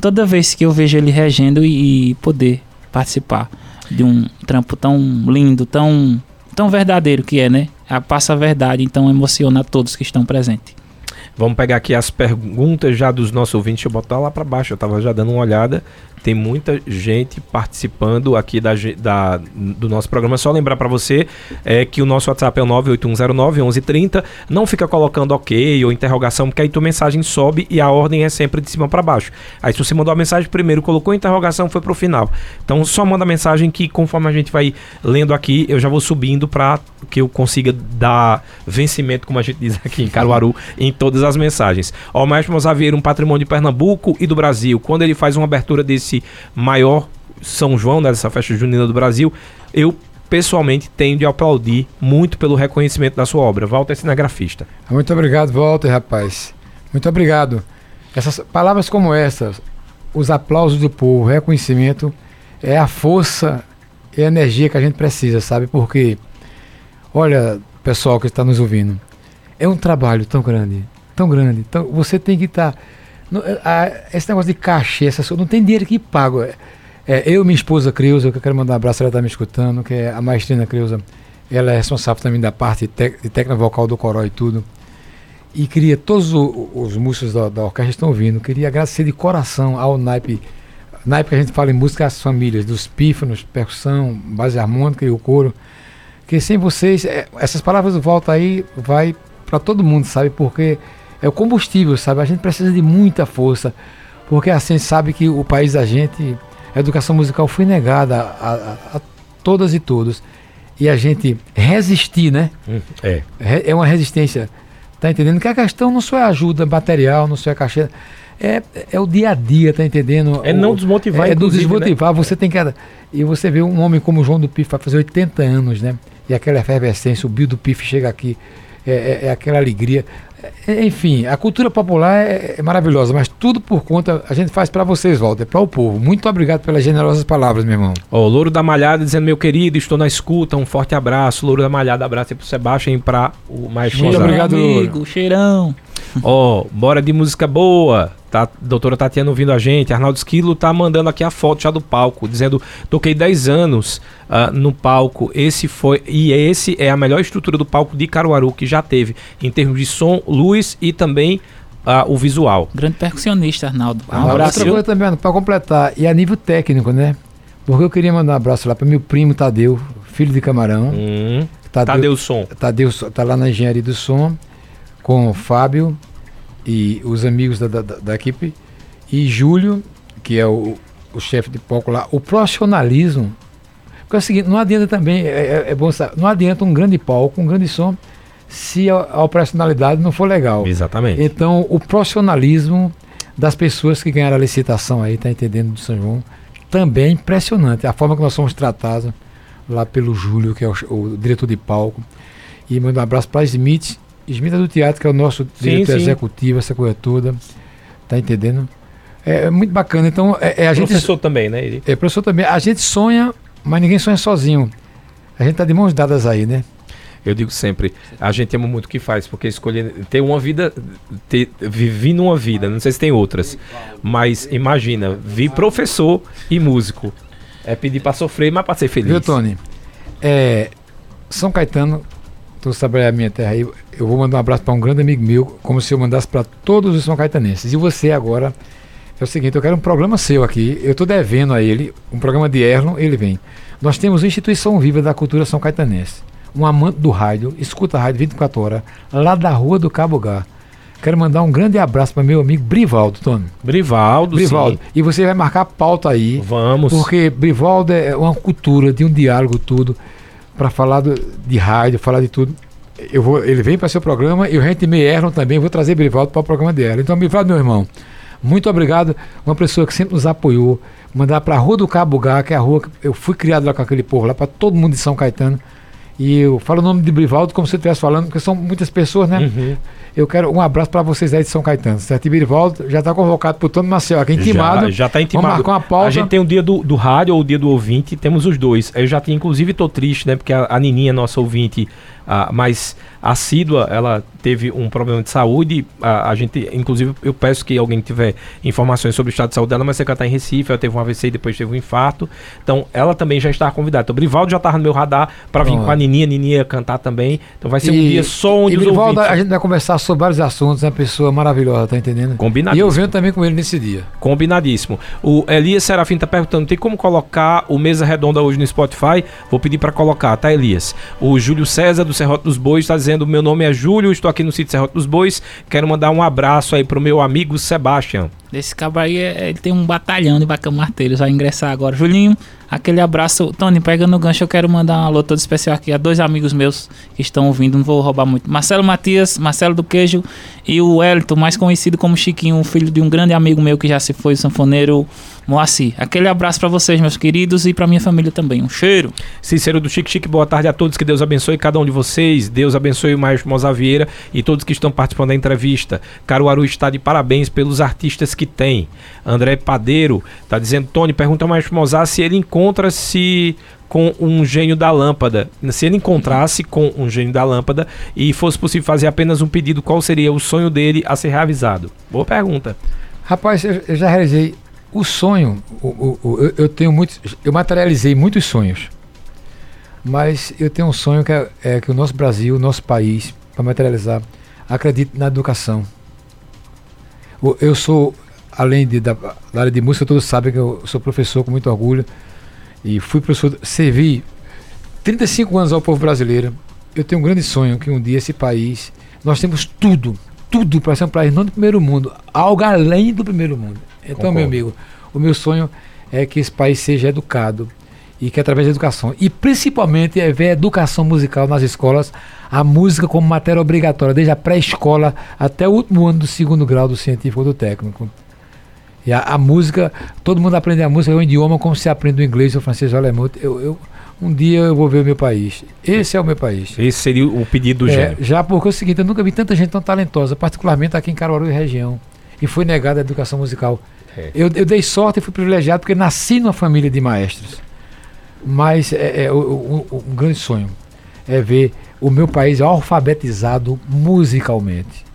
toda vez que eu vejo ele regendo e, e poder participar de um trampo tão lindo, tão, tão verdadeiro que é, né? A passa a verdade, então emociona a todos que estão presentes. Vamos pegar aqui as perguntas já dos nossos ouvintes. Deixa eu botar lá para baixo. Eu estava já dando uma olhada. Tem muita gente participando aqui da, da do nosso programa. Só lembrar para você é, que o nosso WhatsApp é o 981091130. Não fica colocando ok ou interrogação, porque aí tua mensagem sobe e a ordem é sempre de cima para baixo. Aí se você mandou a mensagem primeiro, colocou interrogação, foi pro final. Então só manda mensagem que conforme a gente vai lendo aqui, eu já vou subindo para que eu consiga dar vencimento, como a gente diz aqui em Caruaru, em todas as mensagens. Ó, o Maestro Mozaveiro, um patrimônio de Pernambuco e do Brasil. Quando ele faz uma abertura desse maior São João, né, dessa festa junina do Brasil, eu pessoalmente tenho de aplaudir muito pelo reconhecimento da sua obra. Walter Cinegrafista. Muito obrigado, Walter, rapaz. Muito obrigado. Essas palavras como essas, os aplausos do povo, o reconhecimento, é a força e a energia que a gente precisa, sabe? Porque, olha, pessoal que está nos ouvindo, é um trabalho tão grande, tão grande. Então, você tem que estar. Tá esse negócio de cachê, essa, não tem dinheiro que pago. É, é, eu minha esposa Creuza, que eu quero mandar um abraço, ela está me escutando, que é a maestrina Creuza, ela é responsável também da parte de, técnica vocal do Coró e tudo. E queria, todos os, os músicos da, da orquestra estão ouvindo, queria agradecer de coração ao naipe na época a gente fala em música as famílias, dos pífanos, percussão, base harmônica e o coro. Que sem vocês, é, essas palavras volta aí, vai para todo mundo, sabe? Porque é o combustível, sabe? A gente precisa de muita força, porque assim sabe que o país da gente, a educação musical foi negada a, a, a todas e todos. E a gente resistir, né? Hum, é. É uma resistência. Tá entendendo? Que a questão não só é ajuda material, não só é caixa. É, é o dia a dia, tá entendendo? É não desmotivar, É, é do desmotivar. Né? Você tem que. E você vê um homem como o João do Pif, vai fazer 80 anos, né? E aquela efervescência, o Bill do Pif chega aqui, é, é, é aquela alegria. É, enfim, a cultura popular é, é, maravilhosa, mas tudo por conta, a gente faz para vocês, Walter, para o povo. Muito obrigado pelas generosas palavras, meu irmão. Ó, oh, Louro da Malhada dizendo, meu querido, estou na escuta, um forte abraço. Louro da Malhada, abraço aí pro Sebastião e para o Maestro Muito obrigado, amigo, cheirão. Ó, oh, bora de música boa. Tá, doutora Tatiana ouvindo a gente. Arnaldo Esquilo tá mandando aqui a foto já do palco, dizendo: toquei 10 anos uh, no palco. Esse foi. E esse é a melhor estrutura do palco de Caruaru que já teve, em termos de som, luz e também uh, o visual. Grande percussionista, Arnaldo. Um ah, abraço. Outra coisa também, para completar, e a nível técnico, né? Porque eu queria mandar um abraço lá para meu primo Tadeu, filho de Camarão. Hum, Tadeu, Tadeu Som. Tadeu tá lá na engenharia do som, com o Fábio e os amigos da, da, da equipe, e Júlio, que é o, o chefe de palco lá, o profissionalismo. Porque é o seguinte, não adianta também, é, é, é bom saber, não adianta um grande palco, um grande som, se a, a operacionalidade não for legal. Exatamente. Então, o profissionalismo das pessoas que ganharam a licitação aí, tá entendendo, do São João, também é impressionante. A forma que nós somos tratados lá pelo Júlio, que é o, o diretor de palco. E mando um abraço para Smith Smith é do teatro, que é o nosso sim, diretor sim. executivo, essa coisa toda. Tá entendendo? É, é muito bacana. Então, é, é a gente. Professor também, né? Ele? É, professor também. A gente sonha, mas ninguém sonha sozinho. A gente tá de mãos dadas aí, né? Eu digo sempre, a gente ama muito o que faz, porque escolher ter uma vida, ter, viver numa vida, não sei se tem outras, mas imagina, vi professor e músico. É pedir para sofrer, mas para ser feliz. Viu, Tony? É, São Caetano tu sabe a minha terra aí, eu vou mandar um abraço para um grande amigo meu, como se eu mandasse para todos os São Caetanenses. E você agora, é o seguinte, eu quero um programa seu aqui, eu estou devendo a ele, um programa de Erlon, ele vem. Nós temos a Instituição Viva da Cultura São Caetanense, um amante do rádio, escuta a rádio 24 horas, lá da Rua do Cabo Gá. Quero mandar um grande abraço para meu amigo Brivaldo, Tony. Brivaldo, Brivaldo. Sim. E você vai marcar pauta aí. Vamos. Porque Brivaldo é uma cultura de um diálogo tudo para falar do, de rádio, falar de tudo. Eu vou, ele vem para seu programa e o Rente Me Erlon também, vou trazer Brivaldo para o programa dela. Então, Brivaldo, meu irmão, muito obrigado. Uma pessoa que sempre nos apoiou. Mandar para a Rua do Cabugá, que é a rua que eu fui criado lá com aquele povo, lá para todo mundo de São Caetano. E eu falo o nome de Brivaldo como se eu estivesse falando, porque são muitas pessoas, né? Uhum. Eu quero um abraço para vocês aí de São Caetano. Certo? E Brivaldo já está convocado por Tony Maceió aqui, intimado. Já está intimado. Vamos marcar uma pauta. A gente tem o dia do, do rádio ou o dia do ouvinte, temos os dois. Eu já tinha, inclusive, tô triste, né? Porque a, a Nininha, nossa ouvinte, a, mais assídua, ela teve um problema de saúde. A, a, gente, inclusive, eu peço que alguém tiver informações sobre o estado de saúde dela, mas ela está em Recife, ela teve um AVC e depois teve um infarto. Então, ela também já está convidada. Então, o Brivaldo já estava no meu radar para vir com a Nininha, a Nininha cantar também. Então, vai ser e, um dia só onde e os Brivaldo, ouvintes... a gente vai conversar sobre vários assuntos, é uma pessoa maravilhosa, tá entendendo? Combinadíssimo. E eu venho também com ele nesse dia. Combinadíssimo. O Elias Serafim está perguntando, tem como colocar o Mesa Redonda hoje no Spotify? Vou pedir para colocar, tá, Elias? O Júlio César, do Serrote dos Bois, está dizendo, meu nome é Júlio, estou aqui no sítio Serrote dos Bois, quero mandar um abraço aí pro meu amigo Sebastião. Esse cabo aí, é, ele tem um batalhão de vaca marteiros, vai ingressar agora. Julinho, aquele abraço. Tony, pega no gancho, eu quero mandar um alô todo especial aqui a dois amigos meus que estão ouvindo, não vou roubar muito. Marcelo Matias, Marcelo do Queijo e o Wellington, mais conhecido como Chiquinho, filho de um grande amigo meu que já se foi, o sanfoneiro Moacir. Aquele abraço para vocês, meus queridos, e para minha família também. Um cheiro. Cícero do Chique Chique, boa tarde a todos. Que Deus abençoe cada um de vocês. Deus abençoe o Maestro Moza Vieira e todos que estão participando da entrevista. Caruaru está de parabéns pelos artistas que tem. André Padeiro está dizendo: Tony, pergunta ao Maestro Mozart se ele encontra-se com um gênio da lâmpada. Se ele encontrasse com um gênio da lâmpada e fosse possível fazer apenas um pedido, qual seria o sonho dele a ser realizado? Boa pergunta. Rapaz, eu já realizei o sonho, o, o, o, eu, tenho muitos, eu materializei muitos sonhos, mas eu tenho um sonho que é, é que o nosso Brasil, o nosso país, para materializar, acredite na educação. Eu sou além de, da, da, área de música, todos sabem que eu sou professor com muito orgulho. E fui professor, servi 35 anos ao povo brasileiro. Eu tenho um grande sonho que um dia esse país, nós temos tudo, tudo para ser um país não do primeiro mundo, algo além do primeiro mundo. Então, Concordo. meu amigo, o meu sonho é que esse país seja educado e que através da educação, e principalmente é ver a educação musical nas escolas, a música como matéria obrigatória, desde a pré-escola até o último ano do segundo grau do científico ou do técnico. E a, a, música, todo mundo aprende a música, é um idioma como se aprende o inglês, o francês, o alemão. Eu, eu, um dia eu vou ver o meu país. Esse é o meu país. Esse seria o pedido do é, Já porque é o seguinte, eu nunca vi tanta gente tão talentosa, particularmente aqui em Caruaru e região. E foi negada a educação musical. É. Eu, eu dei sorte e fui privilegiado porque nasci numa família de maestros. Mas é, é um, um grande sonho é ver o meu país alfabetizado musicalmente.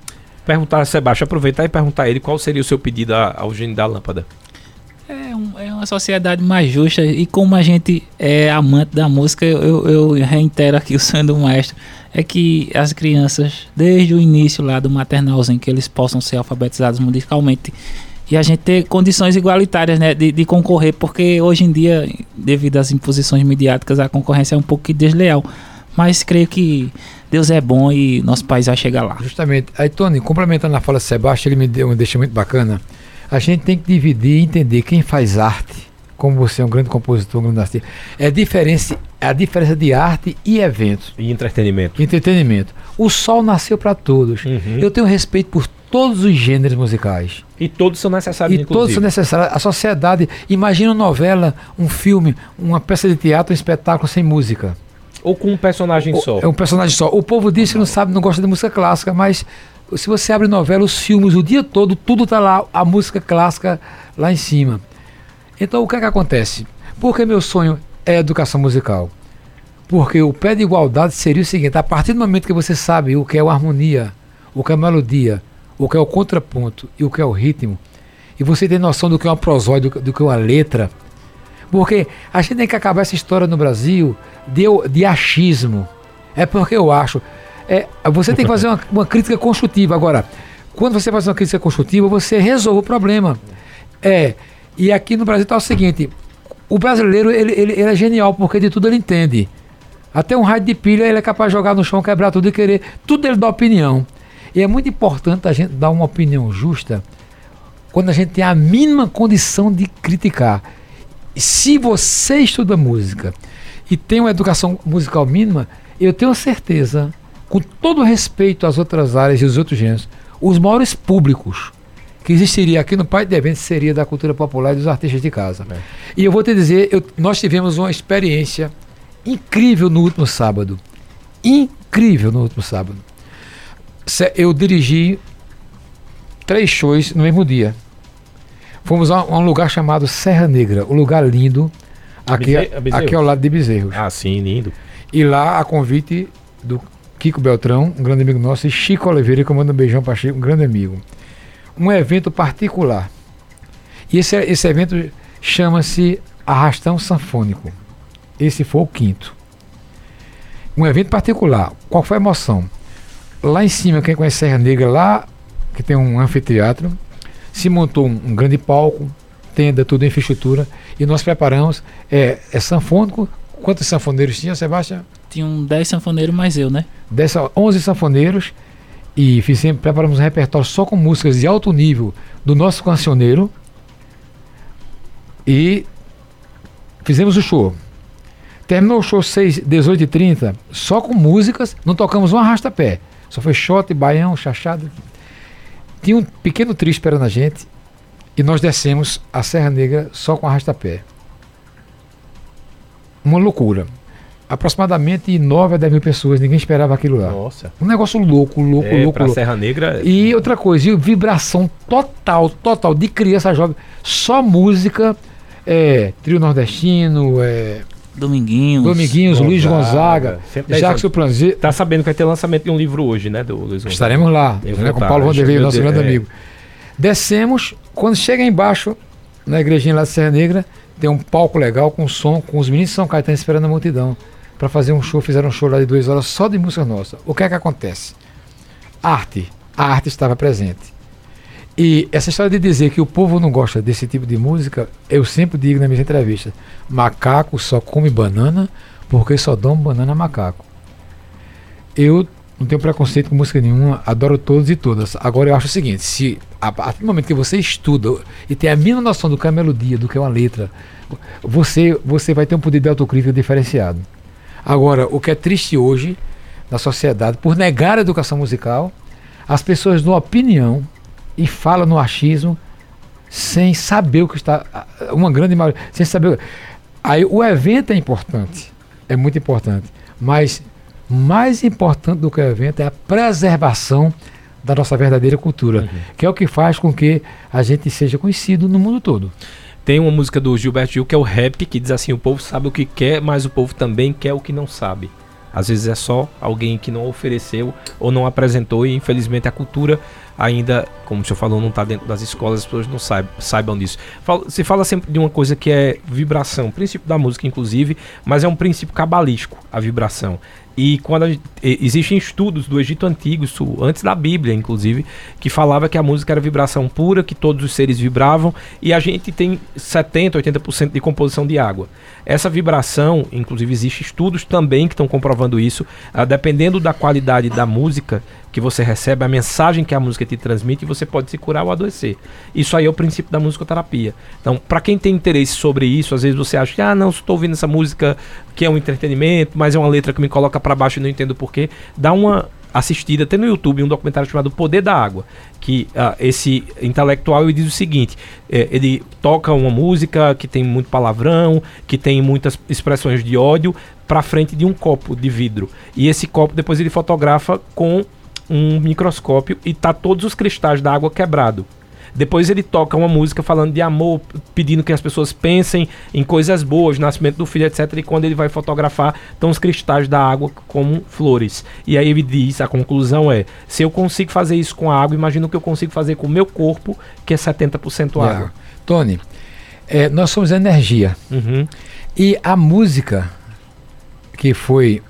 Perguntar a Sebastião, aproveitar e perguntar a ele qual seria o seu pedido ao gênio da lâmpada. É, um, é, uma sociedade mais justa e como a gente é amante da música, eu, eu reitero aqui o sonho do maestro, é que as crianças, desde o início lá do maternalzinho, que eles possam ser alfabetizados musicalmente e a gente ter condições igualitárias né, de, de, concorrer, porque hoje em dia, devido às imposições midiáticas, a concorrência é um pouco desleal. Mas creio que Deus é bom e nosso país vai chegar lá. Justamente. Aí, Tony, complementando a fala de Sebastião, ele me deu um deixa muito bacana. A gente tem que dividir e entender quem faz arte, como você é um grande compositor, um grande artista, é a diferença, a diferença de arte e evento. E entretenimento. Entretenimento. O sol nasceu para todos. Uhum. Eu tenho respeito por todos os gêneros musicais. E todos são necessários, E inclusive. todos são necessários. A sociedade, imagina uma novela, um filme, uma peça de teatro, um espetáculo sem música. Ou com um personagem só. É um personagem só. O povo diz que não sabe, não gosta de música clássica, mas se você abre novela, os filmes, o dia todo, tudo está lá, a música clássica lá em cima. Então o que é que acontece? Porque meu sonho é educação musical. Porque o pé de igualdade seria o seguinte: a partir do momento que você sabe o que é uma harmonia, o que é a melodia, o que é o contraponto e o que é o ritmo, e você tem noção do que é uma prosódia, do, do que é uma letra, porque a gente tem que acabar essa história no Brasil de, de achismo. É porque eu acho. É, você tem que fazer uma, uma crítica construtiva. Agora, quando você faz uma crítica construtiva, você resolve o problema. É, e aqui no Brasil está o seguinte: o brasileiro ele, ele, ele, é genial porque de tudo ele entende. Até um raio de pilha ele é capaz de jogar no chão, quebrar tudo e querer. Tudo ele dá opinião. E é muito importante a gente dar uma opinião justa quando a gente tem a mínima condição de criticar. Se você estuda música e tem uma educação musical mínima, eu tenho certeza, com todo respeito às outras áreas e os outros gêneros, os maiores públicos que existiria aqui no Pai de Eventos seria da cultura popular e dos artistas de casa. É. E eu vou te dizer, eu, nós tivemos uma experiência incrível no último sábado. Incrível no último sábado eu dirigi três shows no mesmo dia. Fomos a, um lugar chamado Serra Negra, um lugar lindo, aqui, aqui ao lado de Bezerros. Ah, sim, lindo. E lá, a convite do Kiko Beltrão, um grande amigo nosso, e Chico Oliveira, que eu mando um beijão para Chico, um grande amigo. Um evento particular. E esse, esse evento chama-se Arrastão Sanfônico. Esse foi o quinto. Um evento particular. Qual foi a emoção? Lá em cima, quem conhece Serra Negra, lá que tem um anfiteatro, se montou um, um grande palco, tenda, tudo infraestrutura, e nós preparamos, é, é sanfônico, quantos sanfoneiros tinha, Sebastião? Tinham 10 sanfoneiros mais eu, né? 10, 11 sanfoneiros, e fizemos, preparamos um repertório só com músicas de alto nível do nosso cancioneiro, e fizemos o show. Terminou o show 6, 18 e 30 só com músicas, não tocamos um arrasta-pé. Só foi shot, baião, chachado. Tinha um pequeno trio esperando a gente e nós descemos a Serra Negra só com arrasta-pé. Uma loucura. Aproximadamente 9 a 10 mil pessoas, ninguém esperava aquilo lá. Nossa. Um negócio louco, louco, é, louco. Pra louco. Serra Negra. E outra coisa, e vibração total, total, de criança jovem. Só música, é, trio nordestino, é, Dominguinhos. Dominguinhos, Gonzaga, Luiz Gonzaga, Jacques Planzé. Tá sabendo que vai ter lançamento de um livro hoje, né, do Luiz Gonzaga. Estaremos lá, né, com o Paulo Vanderlei, nosso grande é. amigo. Descemos, quando chega embaixo, na igrejinha lá de Serra Negra, tem um palco legal com som, com os meninos de São Caetano esperando a multidão para fazer um show. Fizeram um show lá de duas horas só de música nossa. O que é que acontece? Arte. A arte estava presente. E essa história de dizer que o povo não gosta desse tipo de música, eu sempre digo nas minhas entrevistas: macaco só come banana porque só dão banana a macaco. Eu não tenho preconceito com música nenhuma, adoro todos e todas. Agora eu acho o seguinte: se a partir do momento que você estuda e tem a mínima noção do que é a melodia, do que é uma letra, você, você vai ter um poder de autocrítica diferenciado. Agora, o que é triste hoje na sociedade, por negar a educação musical, as pessoas dão opinião e falam no achismo sem saber o que está. Uma grande maioria, sem saber. Aí o evento é importante, é muito importante, mas mais importante do que o evento é a preservação da nossa verdadeira cultura, uhum. que é o que faz com que a gente seja conhecido no mundo todo. Tem uma música do Gilberto Gil que é o rap, que diz assim: o povo sabe o que quer, mas o povo também quer o que não sabe. Às vezes é só alguém que não ofereceu ou não apresentou, e infelizmente a cultura ainda, como o senhor falou, não está dentro das escolas, as pessoas não saibam, saibam disso. se fala sempre de uma coisa que é vibração, princípio da música, inclusive, mas é um princípio cabalístico, a vibração. E quando existem estudos do Egito Antigo, isso antes da Bíblia, inclusive, que falava que a música era vibração pura, que todos os seres vibravam, e a gente tem 70, 80% de composição de água. Essa vibração, inclusive, existem estudos também que estão comprovando isso, uh, dependendo da qualidade da música, que você recebe, a mensagem que a música te transmite, você pode se curar ou adoecer. Isso aí é o princípio da musicoterapia. Então, para quem tem interesse sobre isso, às vezes você acha que, ah, não, estou ouvindo essa música que é um entretenimento, mas é uma letra que me coloca para baixo e não entendo porquê. Dá uma assistida, até no YouTube, um documentário chamado Poder da Água, que uh, esse intelectual ele diz o seguinte: é, ele toca uma música que tem muito palavrão, que tem muitas expressões de ódio, para frente de um copo de vidro. E esse copo depois ele fotografa com um microscópio e tá todos os cristais da água quebrado. Depois ele toca uma música falando de amor, pedindo que as pessoas pensem em coisas boas, nascimento do filho, etc. E quando ele vai fotografar, estão os cristais da água como flores. E aí ele diz: a conclusão é: se eu consigo fazer isso com a água, imagina o que eu consigo fazer com o meu corpo, que é 70% água. Yeah. Tony, é, nós somos energia. Uhum. E a música que foi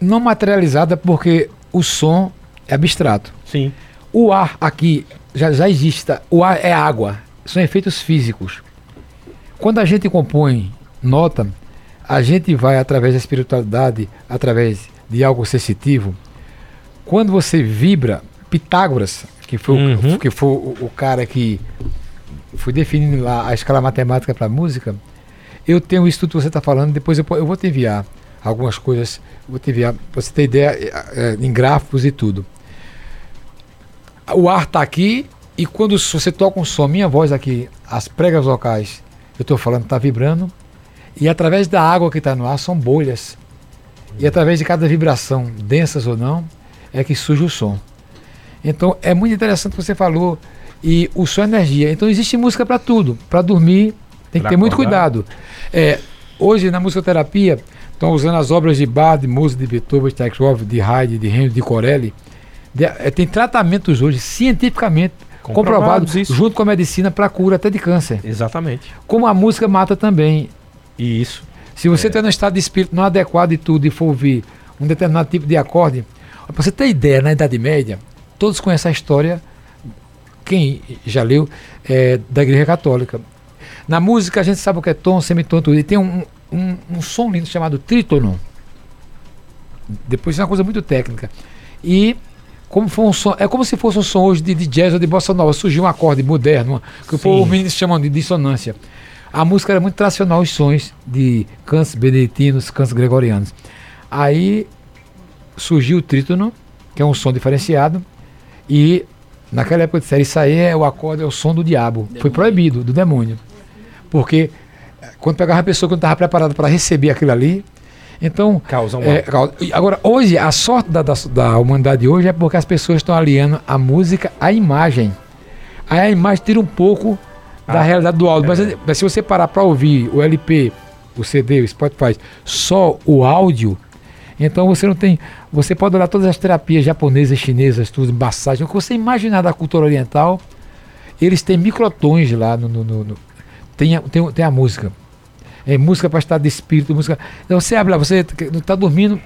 não materializada porque o som é abstrato. Sim. O ar aqui já, já existe. Tá? O ar é água. São efeitos físicos. Quando a gente compõe nota, a gente vai através da espiritualidade, através de algo sensitivo. Quando você vibra, Pitágoras, que foi, uhum. o, que foi o, o, cara que foi definindo lá a escala matemática para música, eu tenho isso tudo que você está falando, depois eu, eu vou te enviar algumas coisas, vou te enviar, para você ter ideia, é, em gráficos e tudo. O ar está aqui e quando você toca um som, minha voz aqui, as pregas vocais, eu estou falando, está vibrando. E através da água que está no ar são bolhas. E através de cada vibração, densas ou não, é que surge o som. Então é muito interessante o que você falou. E o som é energia. Então existe música para tudo. Para dormir, tem pra que ter acordar. muito cuidado. É, hoje na musicoterapia, estão usando as obras de Bach, de Mozart, de Beethoven, de Tchaikovsky, de Haydn, de Handel, de Corelli. De, é, tem tratamentos hoje cientificamente comprovados, comprovado, junto com a medicina para cura até de câncer. Exatamente. Como a música mata também. E isso. Se você está é. no estado de espírito não adequado e tudo e for ouvir um determinado tipo de acorde, para você ter ideia, na Idade Média, todos conhecem a história, quem já leu, é, da Igreja Católica. Na música a gente sabe o que é tom, semitom, tudo. E tem um, um, um som lindo chamado trítono. Depois é uma coisa muito técnica. E como foi um som, é como se fosse um som hoje de, de jazz ou de bossa nova. Surgiu um acorde moderno, que os meninos chamam de dissonância. A música era muito tradicional, os sons de cantos beneditinos, cantos gregorianos. Aí surgiu o trítono, que é um som diferenciado, e naquela época disseram, isso aí é o acorde, é o som do diabo. Demônio. Foi proibido, do demônio. Porque quando pegava a pessoa que não estava preparada para receber aquilo ali, então. Causa um é, Agora, hoje, a sorte da, da, da, humanidade hoje é porque as pessoas estão aliando a música à imagem. Aí a imagem tira um pouco ah, da realidade do áudio. É. Mas, se você parar para ouvir o LP, o CD, o Spotify, só o áudio, então você não tem. Você pode olhar todas as terapias japonesas, chinesas, tudo, massagem, o que você imaginar da cultura oriental, eles têm microtons lá no, no, no, no tem, tem, tem a música. É música para estar de espírito, música. Então você abre lá, você não está dormindo,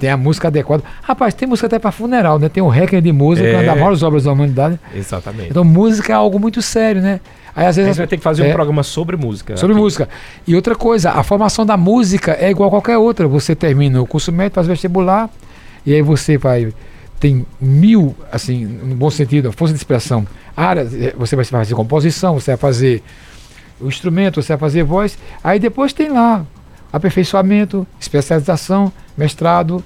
tem a música adequada. Rapaz, tem música até para funeral, né? Tem o Requiem de música, é. uma das maiores obras da humanidade. Exatamente. Então, música é algo muito sério, né? Aí, às vezes, a gente vai ter que fazer é, um programa sobre música. Sobre aqui. música. E outra coisa, a formação da música é igual a qualquer outra. Você termina o curso médio, faz vestibular, e aí você vai. Tem mil, assim, no bom sentido, força de expressão. Áreas, é, você vai fazer composição, você vai fazer o instrumento, você vai fazer voz. Aí depois tem lá aperfeiçoamento, especialização, mestrado,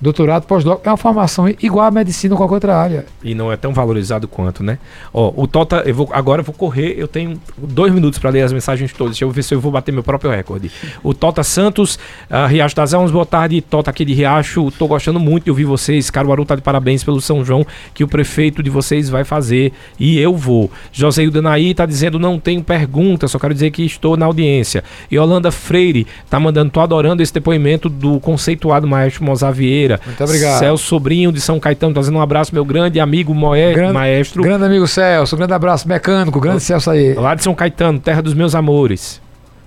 doutorado, pós-doc, é uma formação igual à medicina ou qualquer outra área. E não é tão valorizado quanto, né? Ó, o Tota, eu vou, agora eu vou correr, eu tenho dois minutos para ler as mensagens todas, deixa eu ver se eu vou bater meu próprio recorde. O Tota Santos, uh, Riacho das Almas, boa tarde, Tota aqui de Riacho, tô gostando muito de ouvir vocês, Caruaru tá de parabéns pelo São João que o prefeito de vocês vai fazer e eu vou. José Danaí tá dizendo, não tenho pergunta, só quero dizer que estou na audiência. E Holanda Freire tá mandando, tô adorando esse depoimento do conceituado maestro Mozavieira muito obrigado. Celso Sobrinho de São Caetano, trazendo um abraço, meu grande amigo Moé, grande, maestro. Grande amigo Celso, grande abraço, mecânico, grande Celso aí. Lá de São Caetano, terra dos meus amores.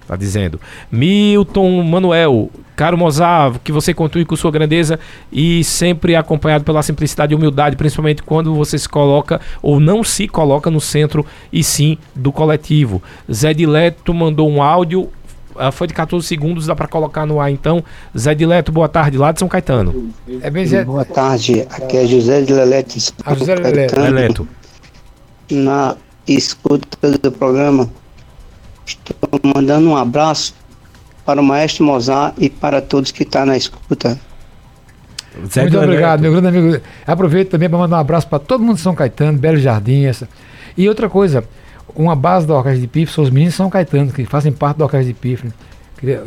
Tá dizendo. Milton Manuel, caro Mozart, que você continue com sua grandeza e sempre acompanhado pela simplicidade e humildade, principalmente quando você se coloca ou não se coloca no centro e sim do coletivo. Zé Dileto mandou um áudio foi de 14 segundos, dá para colocar no ar então. Zé Dileto, boa tarde, lá de São Caetano. É bem Zé... Boa tarde, aqui é José de Leleto. Ah, José Leleto. Na escuta do programa, estou mandando um abraço para o maestro Mozart e para todos que estão tá na escuta. Zé Muito obrigado, meu grande amigo. Aproveito também para mandar um abraço para todo mundo de São Caetano, Belo Jardim. Essa. E outra coisa, uma base da Orquestra de Pifre são os meninos São Caetano, que fazem parte da Orquestra de Pifre.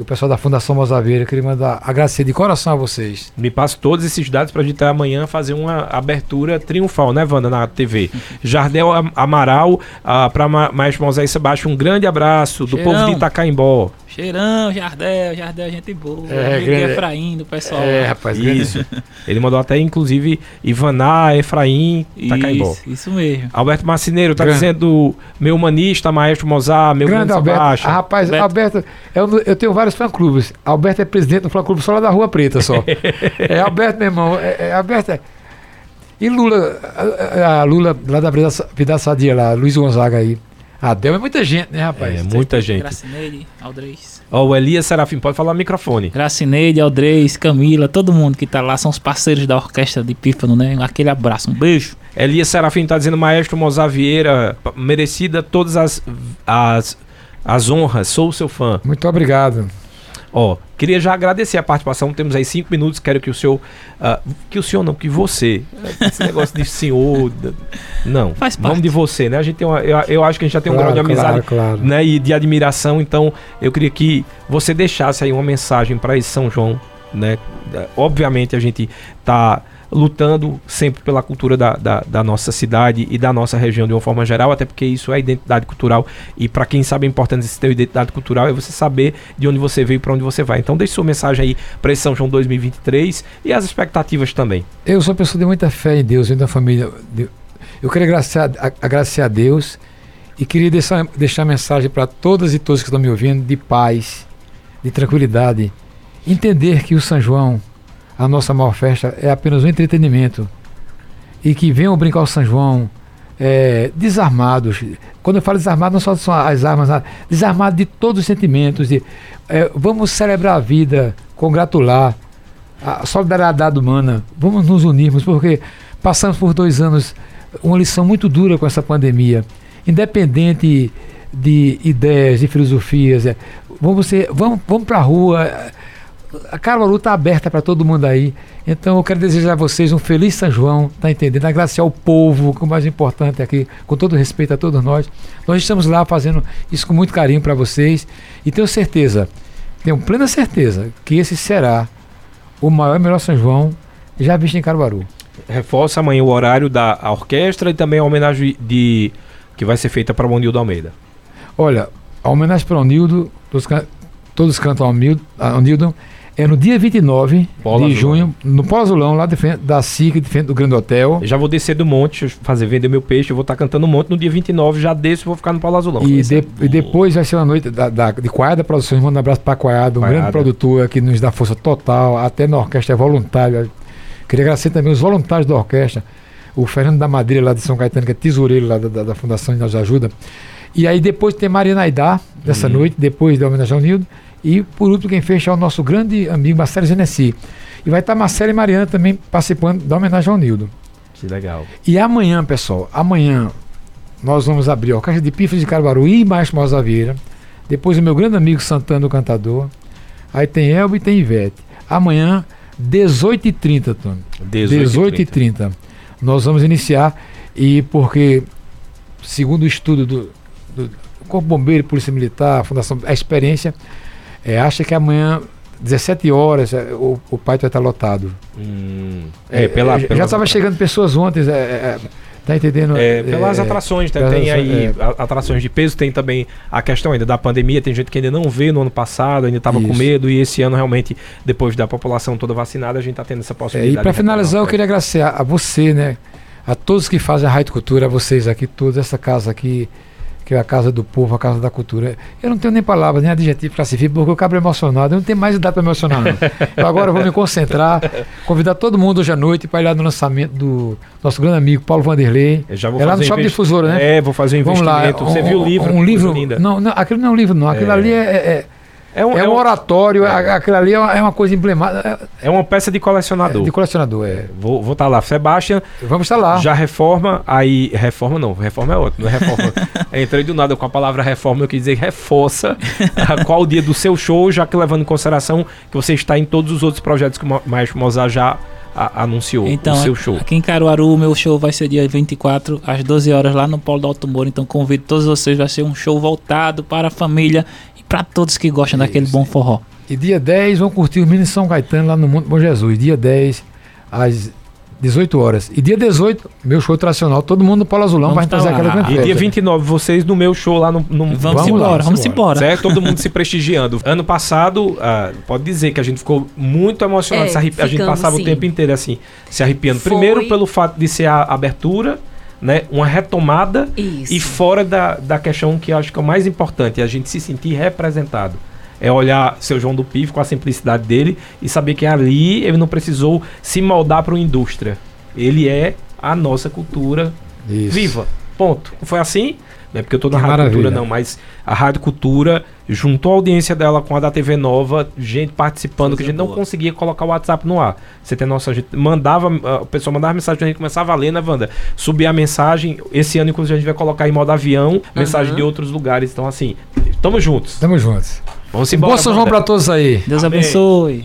O pessoal da Fundação Mozaveira, queria mandar agradecer de coração a vocês. Me passo todos esses dados para a gente amanhã fazer uma abertura triunfal, né, Wanda, na TV. Jardel Amaral, uh, para Maestro Moisés Sebastião, um grande abraço do Cheirão. povo de Itacaimbó. Cheirão, Jardel, Jardel, gente boa. É, grande... Efraim, do pessoal. É, rapaz, isso. Ele mandou até, inclusive, Ivaná, Efraim. Isso, isso mesmo. Alberto Marcineiro tá grande. dizendo, meu humanista, maestro Mozart, meu grande, Alberto. Ah, rapaz, Alberto, Alberto eu, eu tenho vários fã-clubes. Alberto é presidente do fã-clube só lá da Rua Preta, só. é Alberto, meu irmão. É, é Alberto é... E Lula, a, a, Lula lá da Vida Sadia, lá, Luiz Gonzaga aí. Adel é muita gente, né, rapaz? É, muita gente. Gracineide, Aldreis. Ó, oh, o Elias Serafim, pode falar no microfone. Gracineide, Aldreis, Camila, todo mundo que tá lá são os parceiros da orquestra de Pífano, né? Aquele abraço, um beijo. Elias Serafim tá dizendo, maestro Mozart Vieira, merecida todas as, as, as honras, sou o seu fã. Muito obrigado. Ó, queria já agradecer a participação. Temos aí cinco minutos. Quero que o senhor. Uh, que o senhor não, que você. Esse negócio de senhor. Não. Faz parte. Vamos de você, né? A gente tem uma, eu, eu acho que a gente já tem claro, um grau de amizade claro, claro. Né, e de admiração. Então, eu queria que você deixasse aí uma mensagem para esse São João. Né? Obviamente, a gente tá lutando sempre pela cultura da, da, da, nossa cidade e da nossa região de uma forma geral, até porque isso é identidade cultural. E para quem sabe a importância de ter identidade cultural é você saber de onde você veio e para onde você vai. Então, deixe sua mensagem aí para esse São João 2023 e as expectativas também. Eu sou uma pessoa de muita fé em Deus, e da família. Eu a, agradecer a Deus e queria deixar, deixar mensagem para todas e todos que estão me ouvindo de paz, de tranquilidade. Entender que o São João a nossa maior festa é apenas um entretenimento. E que venham brincar o São João é, desarmados. Quando eu falo desarmado, não só são as armas, desarmado de todos os sentimentos. De, é, vamos celebrar a vida, congratular a solidariedade humana. Vamos nos unirmos, porque passamos por dois anos uma lição muito dura com essa pandemia. Independente de ideias, de filosofias, é, vamos, ser, vamos, vamos para a rua a Caruaru está aberta para todo mundo aí. Então eu quero desejar a vocês um feliz São João, tá entendendo? Agradecer ao povo, que é o mais importante aqui, com todo respeito a todos nós. Nós estamos lá fazendo isso com muito carinho para vocês e tenho certeza, tenho plena certeza que esse será o maior e melhor São João já visto em Caruaru. Reforça amanhã o horário da orquestra e também a homenagem de que vai ser feita para o Nildo Almeida. Olha, a homenagem para o Nildo, todos, todos cantam ao Nildo É no dia 29 Polo de Azulão. junho, no Polo Azulão, lá de frente da SIC, de frente do Grande Hotel. Eu já vou descer do monte, fazer vender meu peixe, eu vou estar tá cantando um monte. No dia 29 já desço e vou ficar no Polo Azulão. E, de, e depois vai ser uma noite da, da, de Coiada Produções. Manda um abraço para Coiada, um grande produtor que nos dá força total, até na orquestra é voluntária. Queria agradecer também os voluntários da orquestra, o Fernando da Madeira, lá de São Caetano, que é tesoureiro lá da, da, da Fundação que nos ajuda. E aí depois tem Marina Aidá, dessa uhum. noite, depois da homenagem ao Nildo. E por último, quem fecha é o nosso grande amigo Marcelo Genesi. E vai estar Marcelo e Mariana também participando da homenagem ao Nildo. Que legal. E amanhã, pessoal, amanhã nós vamos abrir a Orquestra de Pifas de Caruaru e Maestro Mozaveira. Depois o meu grande amigo Santana, o cantador. Aí tem Elba e tem Ivete. Amanhã, 18h30, Tony. 18h30. Nós vamos iniciar. E porque, segundo o estudo do, do Corpo Bombeiro, Polícia Militar, Fundação, a experiência é, acha que amanhã, 17 horas, é, o, o pai vai estar lotado. Hum, é, pela, já estava chegando pessoas ontem. É, é, tá entendendo? É, pelas é, atrações, né? tem aí atrações de peso, tem também a questão ainda da pandemia, tem gente que ainda não vê no ano passado, ainda estava com medo, e esse ano realmente, depois da população toda vacinada, a gente está tendo essa possibilidade. e para finalizar, eu queria agradecer a, a, você, né? A todos que fazem a Rádio Cultura, a vocês aqui, toda essa casa aqui, que é a Casa do Povo, a Casa da Cultura. Eu não tenho nem palavras, nem adjetivo classifico, porque eu cabro emocionado. Eu não tenho mais idade para emocionar, não. Eu agora vou me concentrar, convidar todo mundo hoje à noite para ir lá no lançamento do nosso grande amigo Paulo Vanderlei. Eu já vou é lá no Shopping investi... Difusora, né? É, vou fazer um investimento. Vamos lá, Você um, viu o livro? Um livro. Não, não, aquilo não é um livro, não. Aquilo é. ali é, é é um, é um, oratório, é. aquilo ali é uma, é uma coisa emblemática. É uma peça de colecionador. É, de colecionador, é. Vou estar tá lá. Sebastian. Vamos estar lá. Já reforma, aí. Reforma não, reforma é outro, não é reforma. Entrei do nada com a palavra reforma, eu quis dizer reforça qual o dia do seu show, já que levando em consideração que você está em todos os outros projetos que o Maestro Mozart já a, anunciou então, o seu show. Aqui em Caruaru, o meu show vai ser dia 24, às 12 horas, lá no Polo do Alto Moro. Então convido todos vocês, vai ser um show voltado para a família para todos que gostam Isso. daquele bom forró. E dia 10 vão curtir o Mini São Caetano lá no Monte Bom Jesus. Dia 10, às 18 horas. E dia 18, meu show tradicional, todo mundo no Polo Azulão vai fazer aquela grande E dia 29, vocês no meu show lá no. no vamos, vamos embora, lá, vamos embora. Certo? Todo mundo se prestigiando. Ano passado, ah, pode dizer que a gente ficou muito emocionado. É, a gente passava sim. o tempo inteiro assim, se arrepiando. Foi... Primeiro pelo fato de ser a abertura né, uma retomada Isso. e fora da, da questão que eu acho que é o mais importante, é a gente se sentir representado. É olhar seu João do Pivo com a simplicidade dele e saber que ali ele não precisou se moldar para uma indústria. Ele é a nossa cultura Isso. viva. Ponto. Foi assim? Não é porque eu estou na Rádio Maravilha. Cultura, não, mas a Rádio Cultura juntou a audiência dela com a da TV Nova, gente participando, Coisa que a gente boa. não conseguia colocar o WhatsApp no ar. Você tem nossa, a gente mandava, a pessoa mandava mensagem, a gente começava a ler, né, Wanda? Subir a mensagem. Esse ano, inclusive, a gente vai colocar em modo avião, uhum. mensagem de outros lugares. Então, assim, tamo juntos. Tamo juntos. Vamos embora. Boa São João pra todos aí. Deus Amém. abençoe.